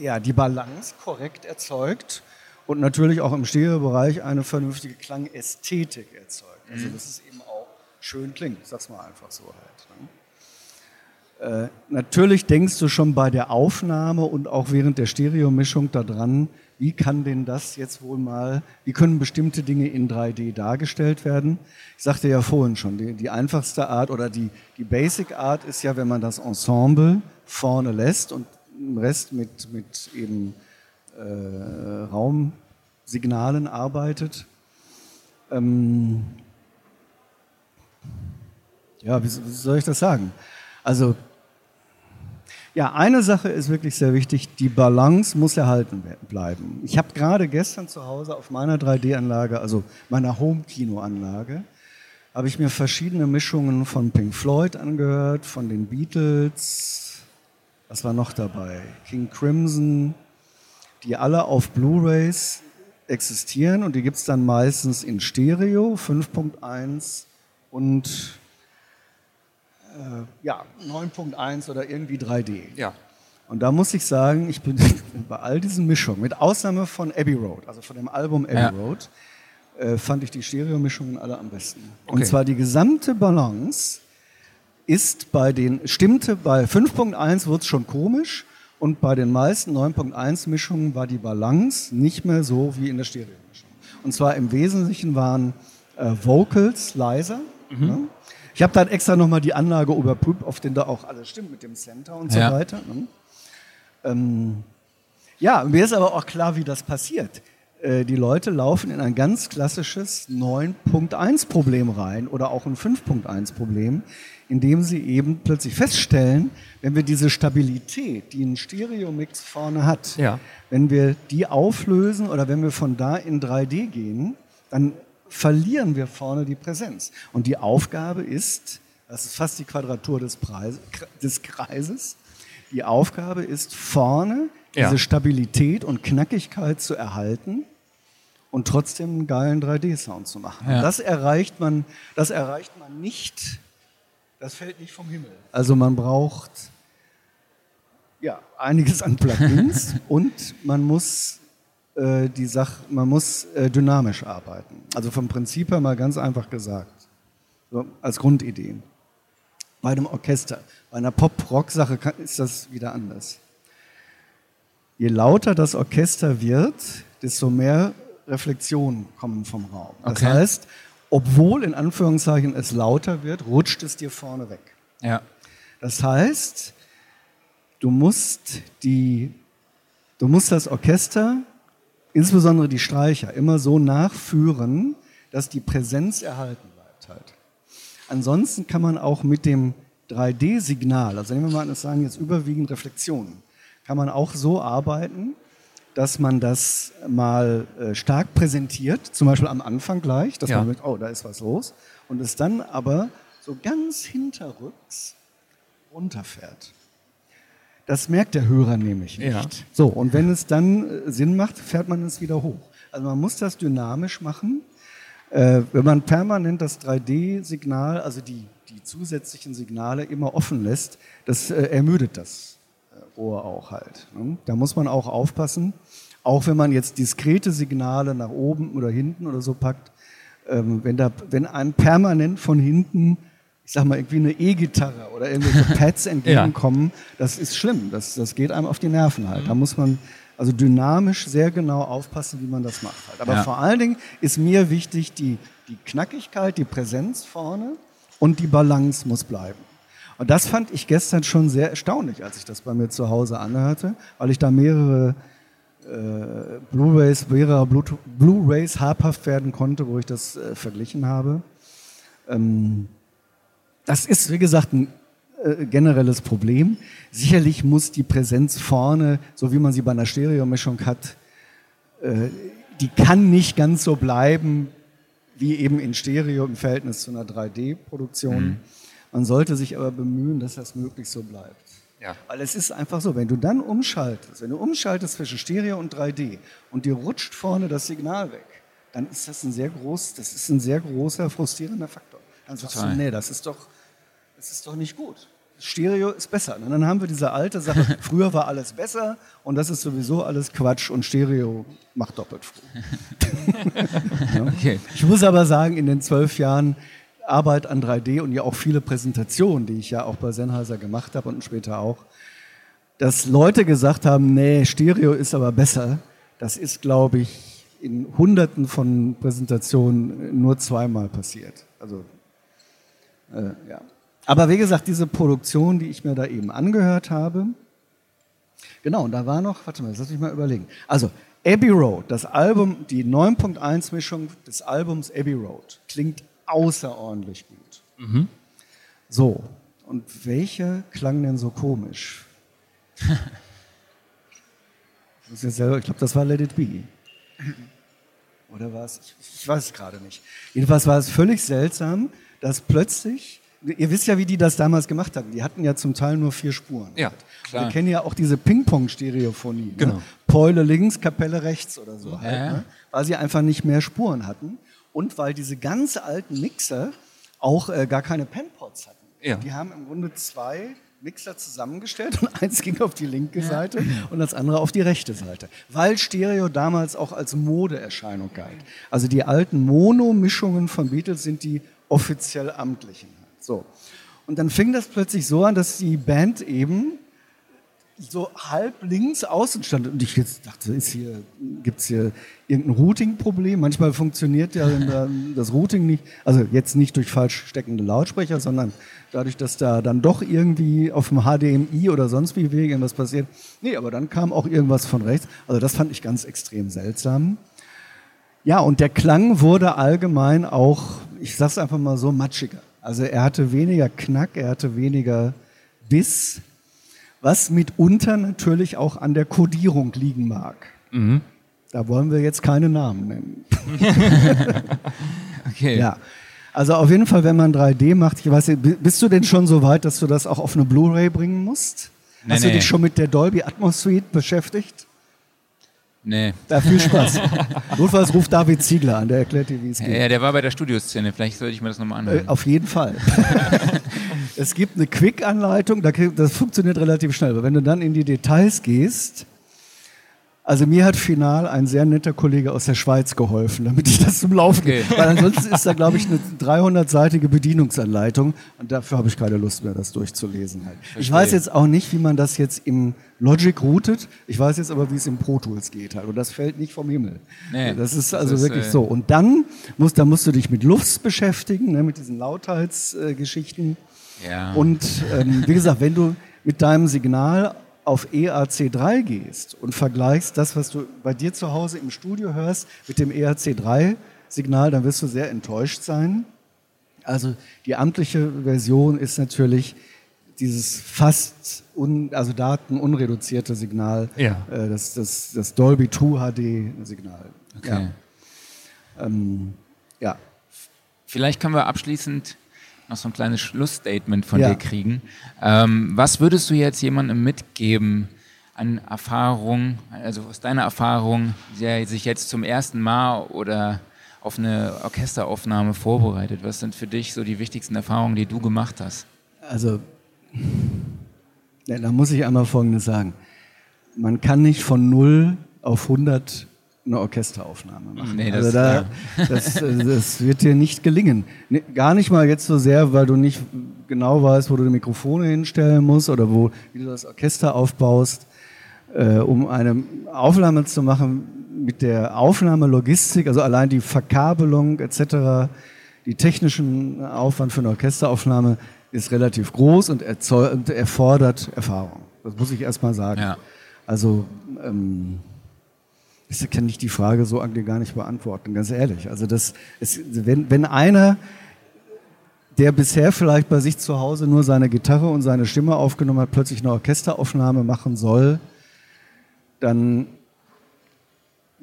ja, die Balance korrekt erzeugt und natürlich auch im Stereobereich eine vernünftige Klangästhetik erzeugt. Also dass es eben auch schön klingt, ich sag's mal einfach so halt. Ne? Äh, natürlich denkst du schon bei der Aufnahme und auch während der Stereomischung daran, wie kann denn das jetzt wohl mal, wie können bestimmte Dinge in 3D dargestellt werden? Ich sagte ja vorhin schon, die, die einfachste Art oder die, die Basic Art ist ja, wenn man das Ensemble vorne lässt und den Rest mit, mit eben äh, Raumsignalen arbeitet. Ähm, ja, wie, wie soll ich das sagen? Also, ja, eine Sache ist wirklich sehr wichtig, die Balance muss erhalten bleiben. Ich habe gerade gestern zu Hause auf meiner 3D-Anlage, also meiner Home-Kino-Anlage, habe ich mir verschiedene Mischungen von Pink Floyd angehört, von den Beatles, was war noch dabei? King Crimson, die alle auf Blu-rays existieren und die gibt es dann meistens in Stereo 5.1 und ja, 9.1 oder irgendwie 3D. Ja. Und da muss ich sagen, ich bin bei all diesen Mischungen, mit Ausnahme von Abbey Road, also von dem Album Abbey Ja. Road, äh, fand ich die Stereomischungen alle am besten. Okay. Und zwar die gesamte Balance ist bei den, stimmte bei 5.1 wurde es schon komisch und bei den meisten 9.1 Mischungen war die Balance nicht mehr so wie in der Stereomischung. Und zwar im Wesentlichen waren äh, Vocals leiser. Ne? Ich habe dann extra nochmal die Anlage überprüft, auf den da auch alles stimmt mit dem Center und so Ja. weiter. Ne? Ähm, ja, mir ist aber auch klar, wie das passiert. Äh, Die Leute laufen in ein ganz klassisches 9.1-Problem rein oder auch ein 5.1-Problem, indem sie eben plötzlich feststellen, wenn wir diese Stabilität, die ein Stereomix vorne hat, Ja. wenn wir die auflösen oder wenn wir von da in 3D gehen, dann verlieren wir vorne die Präsenz. Und die Aufgabe ist, das ist fast die Quadratur des, Preis, des Kreises, die Aufgabe ist vorne Ja. diese Stabilität und Knackigkeit zu erhalten und trotzdem einen geilen 3D-Sound zu machen. Ja. Das erreicht man, das erreicht man nicht Das fällt nicht vom Himmel. Also man braucht ja, einiges an Plugins und man muss äh, die Sache, man muss äh, dynamisch arbeiten. Also vom Prinzip her mal ganz einfach gesagt, so als Grundidee. Bei einem Orchester, bei einer Pop-Rock-Sache ist das wieder anders. Je lauter das Orchester wird, desto mehr Reflexionen kommen vom Raum. Das Okay. heißt, obwohl in Anführungszeichen es lauter wird, rutscht es dir vorne weg. Ja. Das heißt, du musst, die, du musst das Orchester, insbesondere die Streicher, immer so nachführen, dass die Präsenz erhalten bleibt halt. Ansonsten kann man auch mit dem 3D-Signal, also nehmen wir mal, das sagen jetzt überwiegend Reflexionen, kann man auch so arbeiten, dass man das mal äh, stark präsentiert, zum Beispiel am Anfang gleich, dass Ja. man merkt, oh, da ist was los, und es dann aber so ganz hinterrücks runterfährt. Das merkt der Hörer nämlich nicht. Ja. So, und wenn es dann äh, Sinn macht, fährt man es wieder hoch. Also man muss das dynamisch machen. Äh, wenn man permanent das 3D-Signal, also die, die zusätzlichen Signale immer offen lässt, das äh, ermüdet das äh, Ohr auch halt. Ne? Da muss man auch aufpassen. Auch wenn man jetzt diskrete Signale nach oben oder hinten oder so packt, ähm, wenn, da, wenn einem permanent von hinten, ich sag mal, irgendwie eine E-Gitarre oder irgendwelche Pads entgegenkommen, das ist schlimm. Das, das geht einem auf die Nerven halt. Da muss man also dynamisch sehr genau aufpassen, wie man das macht. Halt. Aber Ja. vor allen Dingen ist mir wichtig die, die Knackigkeit, die Präsenz vorne und die Balance muss bleiben. Und das fand ich gestern schon sehr erstaunlich, als ich das bei mir zu Hause anhörte, weil ich da mehrere äh, Blu-rays, mehrere Blu- Blu-rays habhaft werden konnte, wo ich das äh, verglichen habe. Ähm, das ist, wie gesagt, ein äh, generelles Problem. Sicherlich muss die Präsenz vorne, so wie man sie bei einer Stereomischung hat, äh, die kann nicht ganz so bleiben wie eben in Stereo im Verhältnis zu einer 3D-Produktion. Man sollte sich aber bemühen, dass das möglichst so bleibt. Ja. Weil es ist einfach so, wenn du dann umschaltest, wenn du umschaltest zwischen Stereo und 3D und dir rutscht vorne das Signal weg, dann ist das ein sehr groß, das ist ein sehr großer frustrierender Faktor. Dann sagst Total. du, nee, das ist doch, das ist doch nicht gut. Stereo ist besser. Und dann haben wir diese alte Sache, früher war alles besser und das ist sowieso alles Quatsch und Stereo macht doppelt froh. Okay. Ich muss aber sagen, in den zwölf Jahren Arbeit an 3D und ja auch viele Präsentationen, die ich ja auch bei Sennheiser gemacht habe und später auch, dass Leute gesagt haben, nee, Stereo ist aber besser, das ist, glaube ich, in hunderten von Präsentationen nur zweimal passiert. Also, äh, ja. Aber wie gesagt, diese Produktion, die ich mir da eben angehört habe, Genau, und da war noch, warte mal, lass mich mal überlegen. Also, Abbey Road, das Album, die 9.1-Mischung des Albums Abbey Road, klingt außerordentlich gut. So, und welcher klang denn so komisch? Ich glaube, das war Let It Be. Oder war es? Ich, ich weiß es gerade nicht. Jedenfalls war es völlig seltsam, dass plötzlich, ihr wisst ja, wie die das damals gemacht hatten. Die hatten ja zum Teil nur vier Spuren. Ja, klar. Wir kennen ja auch diese Ping-Pong-Stereophonie. Genau. Ne? Päule links, Kapelle rechts oder so. Halt, ne? Weil sie einfach nicht mehr Spuren hatten und weil diese ganz alten Mixer auch äh, gar keine Penpods hatten. Ja. Die haben im Grunde zwei Mixer zusammengestellt und eins ging auf die linke Seite und das andere auf die rechte Seite. Weil Stereo damals auch als Modeerscheinung galt. Also die alten Mono-Mischungen von Beatles sind die offiziell amtlichen. So. Und dann fing das plötzlich so an, dass die Band eben so halb links außen stand. Und ich jetzt dachte, hier, gibt es hier irgendein Routing-Problem? Manchmal funktioniert ja das Routing nicht, also jetzt nicht durch falsch steckende Lautsprecher, sondern dadurch, dass da dann doch irgendwie auf dem HDMI oder sonst wie Wege irgendwas passiert. Nee, aber dann kam auch irgendwas von rechts. Also das fand ich ganz extrem seltsam. Ja, und der Klang wurde allgemein auch, ich sag's einfach mal so, matschiger. Also er hatte weniger Knack, er hatte weniger Biss, was mitunter natürlich auch an der Kodierung liegen mag. Da wollen wir jetzt keine Namen nennen. Okay. Ja. Also auf jeden Fall, wenn man 3D macht, ich weiß nicht, bi- bist du denn schon so weit, dass du das auch auf eine Blu-ray bringen musst? Nee, Hast du nee. dich schon mit der Dolby Atmos Suite beschäftigt? Nee. Ja, viel Spaß. Notfalls ruft David Ziegler an, der erklärt dir, wie es geht. ja, der war bei der Studioszene. Vielleicht sollte ich mir das nochmal Äh, anhören. auf jeden Fall. es gibt eine Quick-Anleitung, das funktioniert relativ schnell. Aber wenn du dann in die Details gehst, also mir hat final ein sehr netter Kollege aus der Schweiz geholfen, damit ich das zum Laufen okay. Weil ansonsten ist da, glaube ich, eine 300-seitige Bedienungsanleitung und dafür habe ich keine Lust mehr, das durchzulesen. Halt. Ich weiß jetzt auch nicht, wie man das jetzt im Logic routet. Ich weiß jetzt aber, wie es im Pro Tools geht halt. Und das fällt nicht vom Himmel. Nee, das ist also das ist, wirklich äh so. Und dann musst, dann musst du dich mit Lufts beschäftigen, ne, mit diesen Lautheitsgeschichten. Äh, ja. Und ähm, wie gesagt, wenn du mit deinem Signal auf EAC3 gehst und vergleichst das, was du bei dir zu Hause im Studio hörst, mit dem EAC3-Signal, dann wirst du sehr enttäuscht sein. Also die amtliche Version ist natürlich dieses fast un, also datenunreduzierte Signal, ja. äh, das, das, das Dolby True HD Signal. Okay. Ja. Ähm, ja. Vielleicht können wir abschließend noch so ein kleines Schlussstatement von ja. dir kriegen. Ähm, was würdest du jetzt jemandem mitgeben an Erfahrung, also aus deiner Erfahrung, der sich jetzt zum ersten Mal oder auf eine Orchesteraufnahme vorbereitet? Was sind für dich so die wichtigsten Erfahrungen, die du gemacht hast? Also, ja, da muss ich einmal Folgendes sagen. Man kann nicht von 0 auf 100 eine Orchesteraufnahme machen. Nee, das, also da, ja. das, das, wird dir nicht gelingen. Gar nicht mal jetzt so sehr, weil du nicht genau weißt, wo du die Mikrofone hinstellen musst oder wo, wie du das Orchester aufbaust, äh, um eine Aufnahme zu machen mit der Aufnahmelogistik, also allein die Verkabelung etc., die technischen Aufwand für eine Orchesteraufnahme ist relativ groß und, erfordert Erfahrung. Das muss ich erst mal sagen. Ja. Also ähm, ich kann ich die Frage so eigentlich gar nicht beantworten, ganz ehrlich. Also das ist, wenn, wenn einer, der bisher vielleicht bei sich zu Hause nur seine Gitarre und seine Stimme aufgenommen hat, plötzlich eine Orchesteraufnahme machen soll, dann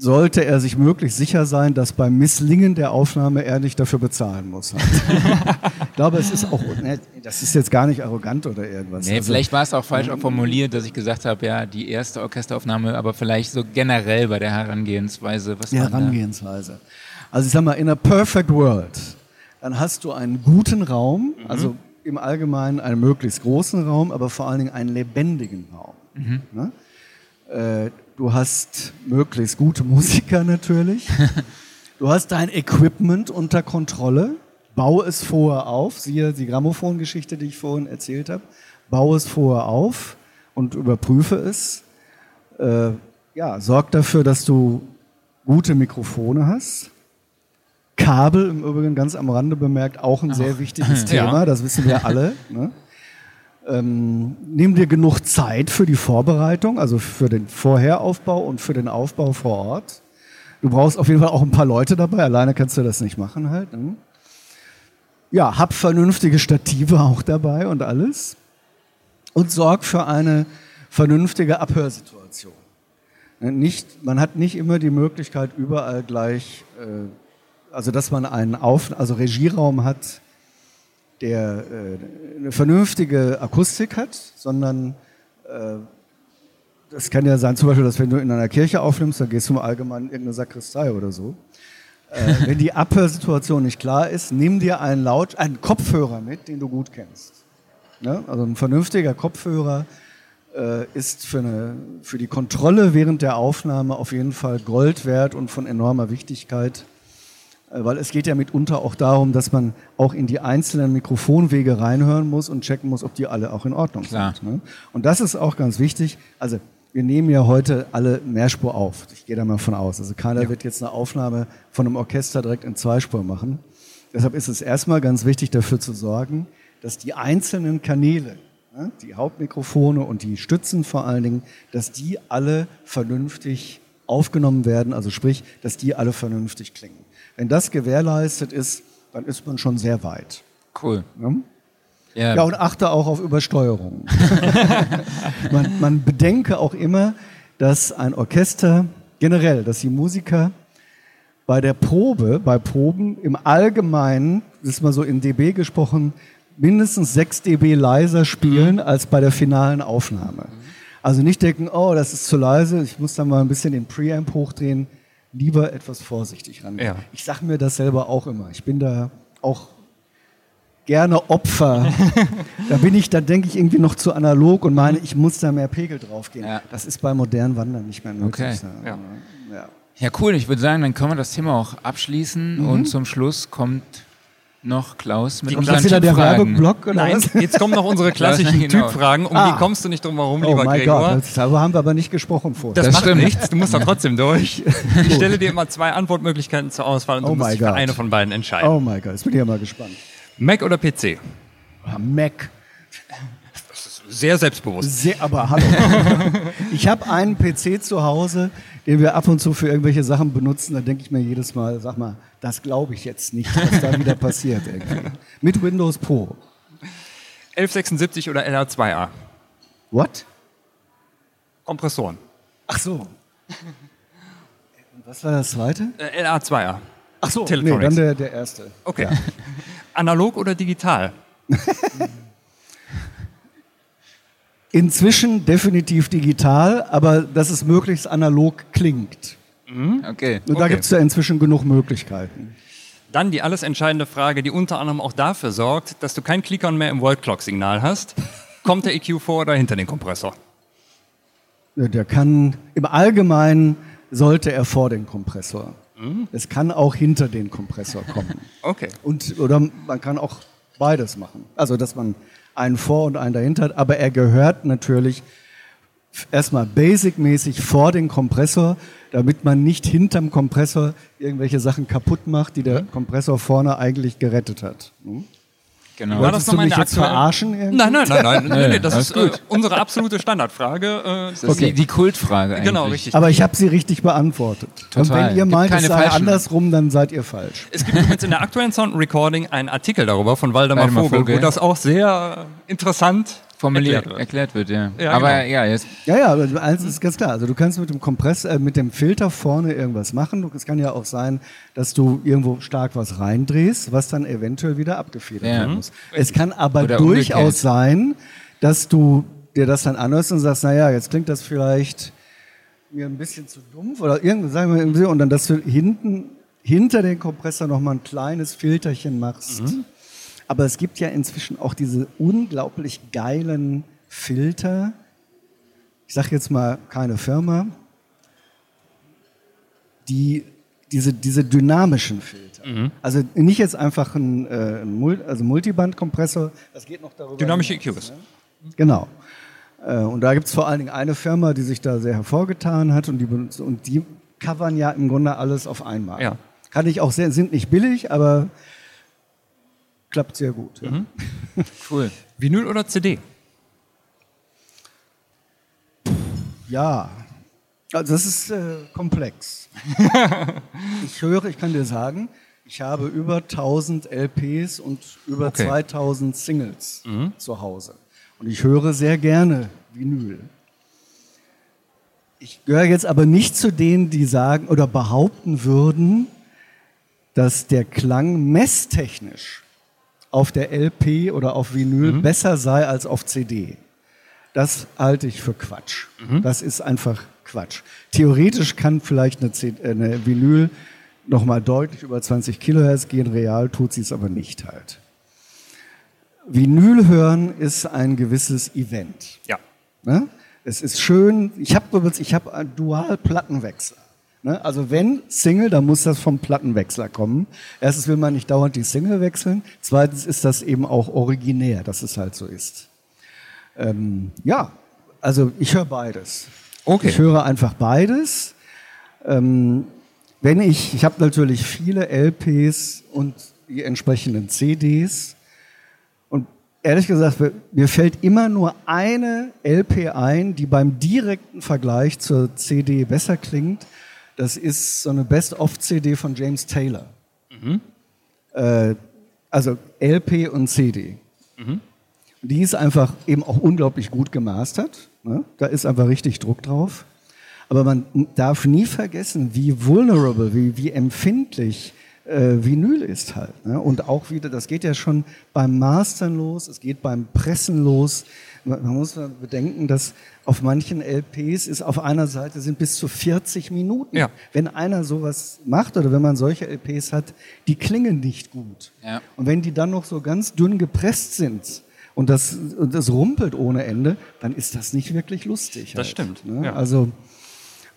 sollte er sich möglichst sicher sein, dass beim Misslingen der Aufnahme er nicht dafür bezahlen muss. ich glaube, es ist auch, ne, das ist jetzt gar nicht arrogant oder irgendwas. Nee, also, vielleicht war es auch falsch auch formuliert, dass ich gesagt habe, ja, die erste Orchesteraufnahme, aber vielleicht so generell bei der Herangehensweise. Was die Herangehensweise. Also ich sag mal, in a perfect world, dann hast du einen guten Raum, mhm. also im Allgemeinen einen möglichst großen Raum, aber vor allen Dingen einen lebendigen Raum. Mhm. Ne? Du hast möglichst gute Musiker natürlich. Du hast dein Equipment unter Kontrolle. Bau es vorher auf. Siehe die Grammophon-Geschichte, die ich vorhin erzählt habe. Bau es vorher auf und überprüfe es. Äh, ja, sorg dafür, dass du gute Mikrofone hast. Kabel im Übrigen ganz am Rande bemerkt, auch ein Ach. sehr wichtiges Thema, ja. das wissen wir alle. Ne? Ähm, nimm dir genug Zeit für die Vorbereitung, also für den Vorheraufbau und für den Aufbau vor Ort. Du brauchst auf jeden Fall auch ein paar Leute dabei, alleine kannst du das nicht machen halt. Ne? Ja, hab vernünftige Stative auch dabei und alles. Und sorg für eine vernünftige Abhörsituation. Ne, nicht, man hat nicht immer die Möglichkeit, überall gleich, äh, also dass man einen Auf, also Regieraum hat, der äh, eine vernünftige Akustik hat, sondern äh, das kann ja sein, zum Beispiel, dass wenn du in einer Kirche aufnimmst, dann gehst du im Allgemeinen in irgendeine Sakristei oder so. Äh, wenn die Abhörsituation nicht klar ist, nimm dir einen, Laut, einen Kopfhörer mit, den du gut kennst. Ne? Also ein vernünftiger Kopfhörer äh, ist für, eine, für die Kontrolle während der Aufnahme auf jeden Fall Gold wert und von enormer Wichtigkeit. Äh, weil es geht ja mitunter auch darum, dass man auch in die einzelnen Mikrofonwege reinhören muss und checken muss, ob die alle auch in Ordnung Klar. sind. Ne? Und das ist auch ganz wichtig. Also wir nehmen ja heute alle Mehrspur auf. Ich gehe da mal von aus. Also keiner ja. wird jetzt eine Aufnahme von einem Orchester direkt in Zweispur machen. Deshalb ist es erstmal ganz wichtig, dafür zu sorgen, dass die einzelnen Kanäle, ne, die Hauptmikrofone und die Stützen vor allen Dingen, dass die alle vernünftig aufgenommen werden. Also sprich, dass die alle vernünftig klingen. Wenn das gewährleistet ist, dann ist man schon sehr weit. Cool. Ja, ja. ja und achte auch auf Übersteuerung. man, man bedenke auch immer, dass ein Orchester generell, dass die Musiker bei der Probe, bei Proben im Allgemeinen, das ist mal so in dB gesprochen, mindestens 6 dB leiser spielen mhm. als bei der finalen Aufnahme. Also nicht denken, oh, das ist zu leise, ich muss da mal ein bisschen den Preamp hochdrehen lieber etwas vorsichtig rangehen. Ja. Ich sage mir das selber auch immer. Ich bin da auch gerne Opfer. da bin ich, da denke ich irgendwie noch zu analog und meine, ich muss da mehr Pegel draufgehen. Ja. Das ist bei modernen Wandern nicht mehr möglich. Okay. Ja. Ja. Ja, cool. Ich würde sagen, dann können wir das Thema auch abschließen und zum Schluss kommt noch Klaus mit Die- unseren Das ist wieder der. Werbeblock oder Nein, was? jetzt kommen noch unsere klassischen Genau. Typfragen. Um Ah. die kommst du nicht drum herum, Oh lieber mein Gregor. Gott, das, darüber haben wir aber nicht gesprochen vorher. Das, Das macht stimmt. nichts, du musst da trotzdem durch. Ich stelle dir immer zwei Antwortmöglichkeiten zur Auswahl und du Oh musst my dich für eine von beiden entscheiden. oh mein Gott, jetzt bin ich ja mal gespannt. Mac oder PC? Ah, Mac. Sehr selbstbewusst. Sehr, aber hallo. ich habe einen PC zu Hause, den wir ab und zu für irgendwelche Sachen benutzen. Da denke ich mir jedes Mal, sag mal, das glaube ich jetzt nicht, was da wieder passiert. Irgendwie. Mit Windows Pro. 1176 oder LR2A? What? Kompressoren. Ach so. Was war das zweite? Äh, LA2A. Ach so, nee, dann der, der erste. Okay. Analog oder digital? Inzwischen definitiv digital, aber dass es möglichst analog klingt. Okay. Und da Okay. gibt es ja inzwischen genug Möglichkeiten. Dann die alles entscheidende Frage, die unter anderem auch dafür sorgt, dass du kein Click-on mehr im World Clock-Signal hast. Kommt der EQ vor oder hinter den Kompressor? Ja, Der kann im Allgemeinen sollte er vor den Kompressor. Es kann auch hinter den Kompressor kommen. Okay. Und, oder man kann auch beides machen. Also, dass man einen vor und einen dahinter hat. Aber er gehört natürlich erstmal basic-mäßig vor den Kompressor, damit man nicht hinterm Kompressor irgendwelche Sachen kaputt macht, die der Kompressor vorne eigentlich gerettet hat. Hm? Genau. War Wolltest du mich jetzt verarschen irgendwie? Nein, nein, nein, nein. nee, nee, das alles ist äh, unsere absolute Standardfrage. Äh, Das ist die, die Kultfrage eigentlich. Genau, richtig. Aber ich habe sie richtig beantwortet. Und Total. wenn ihr meint, es sei andersrum, dann seid ihr falsch. Es gibt übrigens in der aktuellen Sound Recording einen Artikel darüber von Waldemar, Waldemar Vogel, Vogel. wo das auch sehr interessant Formuliert erklärt erklärt wird. wird, ja. Ja, Aber genau. ja, jetzt Ja, ja, aber eins ist ganz klar. Also du kannst mit dem Kompress, äh, mit dem Filter vorne irgendwas machen. Es kann ja auch sein, dass du irgendwo stark was reindrehst, was dann eventuell wieder abgefedert Ja. werden muss. Es kann aber Oder durchaus umgekehrt. sein, dass du dir das dann anhörst und sagst, naja, jetzt klingt das vielleicht mir ein bisschen zu dumpf oder irgendwas, sagen wir irgendwie, und dann, dass du hinten hinter den Kompressor nochmal ein kleines Filterchen machst. Mhm. Aber es gibt ja inzwischen auch diese unglaublich geilen Filter. Ich sage jetzt mal keine Firma, die diese, diese dynamischen Filter. Also nicht jetzt einfach ein, äh, ein Mul also Multiband-Kompressor, das geht noch darüber. Dynamische EQs. ne? Genau. Äh, Und da gibt es vor allen Dingen eine Firma, die sich da sehr hervorgetan hat und die, und die covern ja im Grunde alles auf einmal. Ja. Kann ich auch sehr, sind nicht billig, aber klappt sehr gut. Ja. cool. Vinyl oder CD? Ja, also das ist äh, komplex. ich höre, ich kann dir sagen, ich habe über 1000 LPs und über Okay. 2000 Singles zu Hause. Und ich höre sehr gerne Vinyl. Ich gehöre jetzt aber nicht zu denen, die sagen oder behaupten würden, dass der Klang messtechnisch auf der LP oder auf Vinyl besser sei als auf CD. Das halte ich für Quatsch. Das ist einfach Quatsch. Theoretisch kann vielleicht eine, C äh, eine Vinyl noch mal deutlich über 20 Kilohertz gehen, real tut sie es aber nicht halt. Vinyl hören ist ein gewisses Event. Ja. Ne? Es ist schön. Ich habe übrigens, ich habe einen Dual-Plattenwechsler. Ne? Also wenn Single, dann muss das vom Plattenwechsler kommen. Erstens will man nicht dauernd die Single wechseln. Zweitens ist das eben auch originär, dass es halt so ist. Ähm, ja, also ich höre beides. Okay. Ich höre einfach beides. Ähm, wenn ich, ich habe natürlich viele LPs und die entsprechenden CDs. Und ehrlich gesagt, mir fällt immer nur eine LP ein, die beim direkten Vergleich zur CD besser klingt. Das ist so eine Best-of-CD von James Taylor. Äh, also LP und CD. Die ist einfach eben auch unglaublich gut gemastert. Ne? Da ist einfach richtig Druck drauf. Aber man darf nie vergessen, wie vulnerable, wie, wie empfindlich äh, Vinyl ist halt. Ne? Und auch wieder, das geht ja schon beim Mastern los, es geht beim Pressen los. Man, man muss bedenken, dass auf manchen LPs ist auf einer Seite sind bis zu 40 Minuten. Ja. Wenn einer sowas macht oder wenn man solche LPs hat, die klingen nicht gut. Ja. Und wenn die dann noch so ganz dünn gepresst sind und das, und das rumpelt ohne Ende, dann ist das nicht wirklich lustig. Das halt, stimmt, Ne? ja. Also,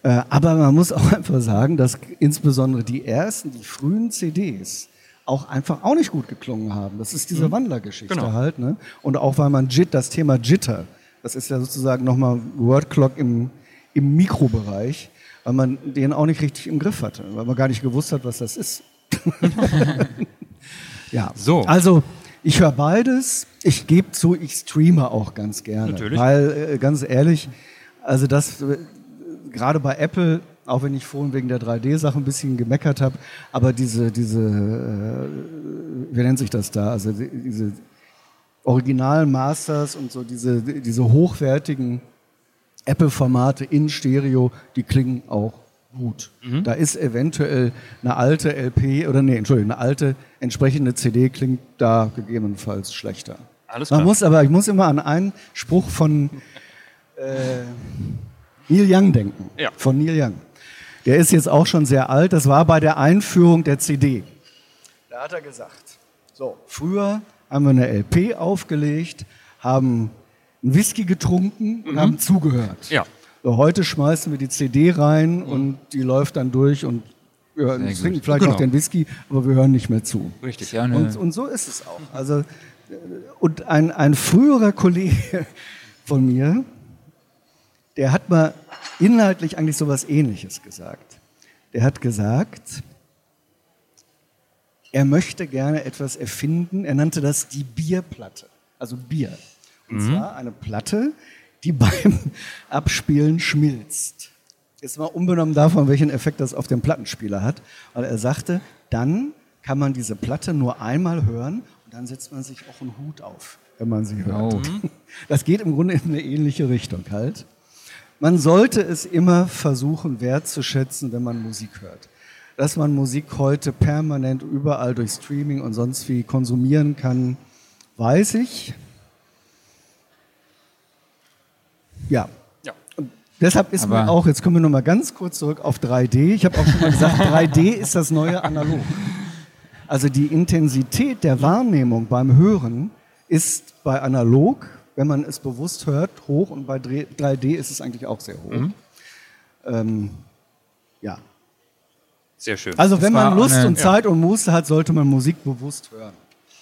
aber man muss auch einfach sagen, dass insbesondere die ersten, die frühen CDs auch einfach auch nicht gut geklungen haben. Das ist diese Wandlergeschichte Genau. halt. Ne? Und auch weil man Jit, das Thema Jitter, das ist ja sozusagen nochmal Wordclock im, im Mikrobereich, weil man den auch nicht richtig im Griff hatte, weil man gar nicht gewusst hat, was das ist. ja, So. also ich höre beides. Ich gebe zu, ich streame auch ganz gerne. Natürlich. Weil, äh, ganz ehrlich, also das, äh, gerade bei Apple, auch wenn ich vorhin wegen der 3D-Sache ein bisschen gemeckert habe, aber diese, diese, äh, wie nennt sich das da? Also die- diese Original Masters und so diese, diese hochwertigen Apple-Formate in Stereo, die klingen auch gut. Mhm. Da ist eventuell eine alte LP oder nee, Entschuldigung, eine alte entsprechende CD klingt da gegebenenfalls schlechter. Alles Man klar. muss aber, ich muss immer an einen Spruch von äh, Neil Young denken. Ja. Von Neil Young. Der ist jetzt auch schon sehr alt. Das war bei der Einführung der CD. Da hat er gesagt, so, früher haben wir eine LP aufgelegt, haben einen Whisky getrunken und haben zugehört. Mhm. Ja. So, heute schmeißen wir die CD rein und die läuft dann durch und wir hören- trinken vielleicht Genau. noch den Whisky, aber wir hören nicht mehr zu. Richtig. Ja eine, Und, und so ist es auch. Also, äh, und ein, ein früherer Kollege von mir, der hat mal inhaltlich eigentlich sowas ähnliches gesagt. Der hat gesagt, er möchte gerne etwas erfinden. Er nannte das die Bierplatte. Also Bier. Und zwar eine Platte, die beim Abspielen schmilzt. Jetzt mal unbenommen davon, welchen Effekt das auf den Plattenspieler hat. Weil er sagte, dann kann man diese Platte nur einmal hören und dann setzt man sich auch einen Hut auf, wenn man sie hört. Oh. Das geht im Grunde in eine ähnliche Richtung halt. Man sollte es immer versuchen wertzuschätzen, wenn man Musik hört. Dass man Musik heute permanent überall durch Streaming und sonst wie konsumieren kann, weiß ich. Ja. Ja. Und deshalb ist mir Aber- auch, jetzt kommen wir nochmal ganz kurz zurück auf 3D. Ich habe auch schon mal gesagt, 3D ist das neue Analog. Also die Intensität der Wahrnehmung beim Hören ist bei analog, wenn man es bewusst hört, hoch und bei 3D ist es eigentlich auch sehr hoch. Mhm. Ähm, ja. Sehr schön. Also wenn man Lust eine- und Zeit und Muße hat, sollte man Musik bewusst hören.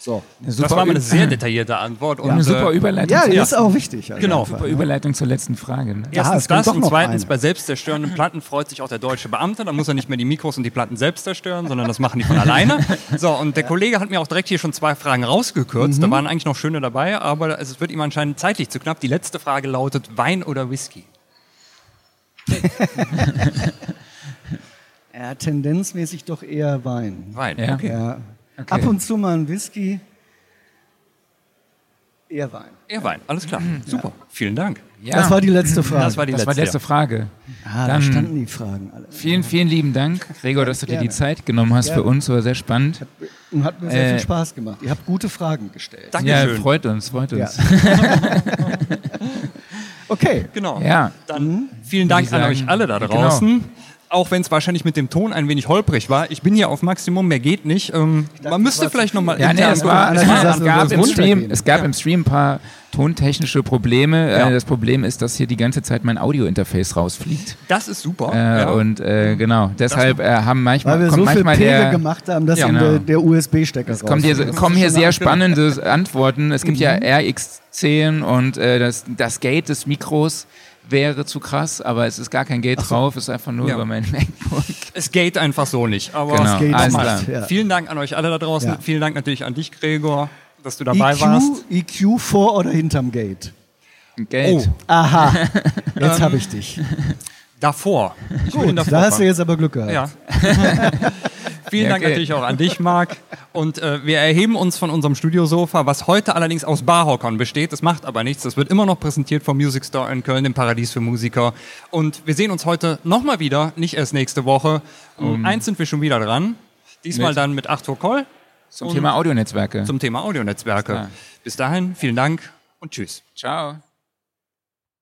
So. eine das super, war mal eine sehr detaillierte Antwort. Und, eine super äh, Überleitung. Ja, das ist auch wichtig. also Genau. super? Überleitung zur letzten Frage. Ne? Ja, Erstens kommt das doch und zweitens eine. bei selbstzerstörenden Platten freut sich auch der deutsche Beamte. Da muss er nicht mehr die Mikros und die Platten selbst zerstören, sondern das machen die von alleine. So, und der Kollege hat mir auch direkt hier schon zwei Fragen rausgekürzt. Mhm. Da waren eigentlich noch schöne dabei, aber es wird ihm anscheinend zeitlich zu knapp. Die letzte Frage lautet: Wein oder Whisky? Ja, tendenzmäßig doch eher Wein. Wein. Ja. Okay. Ja. Okay. Ab und zu mal ein Whisky, eher Wein. Eher Wein. Alles klar. Super. Vielen Dank. Ja, Das war die letzte Frage. Das war die das letzte. war die letzte Frage. ah, da Dann- standen die Fragen alle. Vielen, vielen lieben Dank, Gregor, dass du dir die Zeit genommen hast für Gerne. uns. War sehr spannend. Und hat mir sehr Äh, viel Spaß gemacht. Ihr habt gute Fragen gestellt. Dankeschön. Ja, freut uns, freut Ja. uns. Okay. Genau. Ja. Dann vielen Dank an euch alle da genau. Auch wenn es wahrscheinlich mit dem Ton ein wenig holprig war. Ich bin hier auf Maximum, mehr geht nicht. Ähm, man müsste vielleicht viel. nochmal Ja, nee, es, war, es, war, es gab, im Stream, es gab im Stream ein paar tontechnische Probleme. Ja. Äh, das Problem ist, dass hier die ganze Zeit mein Audio-Interface rausfliegt. Das ist super. Äh, ja. Und äh, genau, deshalb äh, haben manchmal, Weil wir kommt so viel Pegel der, gemacht haben, dass Ja, genau. der, der USB-Stecker Es kommen hier, kommen hier ist sehr eine spannende Antworten. Es gibt ja RX10 und äh, das, das Gate des Mikros wäre zu krass, aber es ist gar kein Gate drauf, es ist einfach nur Ja. über mein MacBook. es geht einfach so nicht. Aber Genau, geht alles klar. Ja. vielen Dank an euch alle da draußen. Ja. Vielen Dank natürlich an dich, Gregor, dass du dabei warst. EQ, EQ vor oder hinterm Gate? Gate. Oh, Aha, jetzt habe ich dich. Davor. Ich Gut, davor da hast du jetzt aber Glück gehabt. Ja. Vielen Ja, Dank okay. natürlich auch an dich, Marc. Und äh, wir erheben uns von unserem Studiosofa, was heute allerdings aus Barhockern besteht. Das macht aber nichts. Das wird immer noch präsentiert vom Music Store in Köln, dem Paradies für Musiker. Und wir sehen uns heute nochmal wieder, nicht erst nächste Woche. Um eins sind wir schon wieder dran. Diesmal Mit- dann mit Arthur Koll Zum Thema Audionetzwerke. zum Thema Audionetzwerke. Bis dahin, vielen Dank und tschüss. Ciao.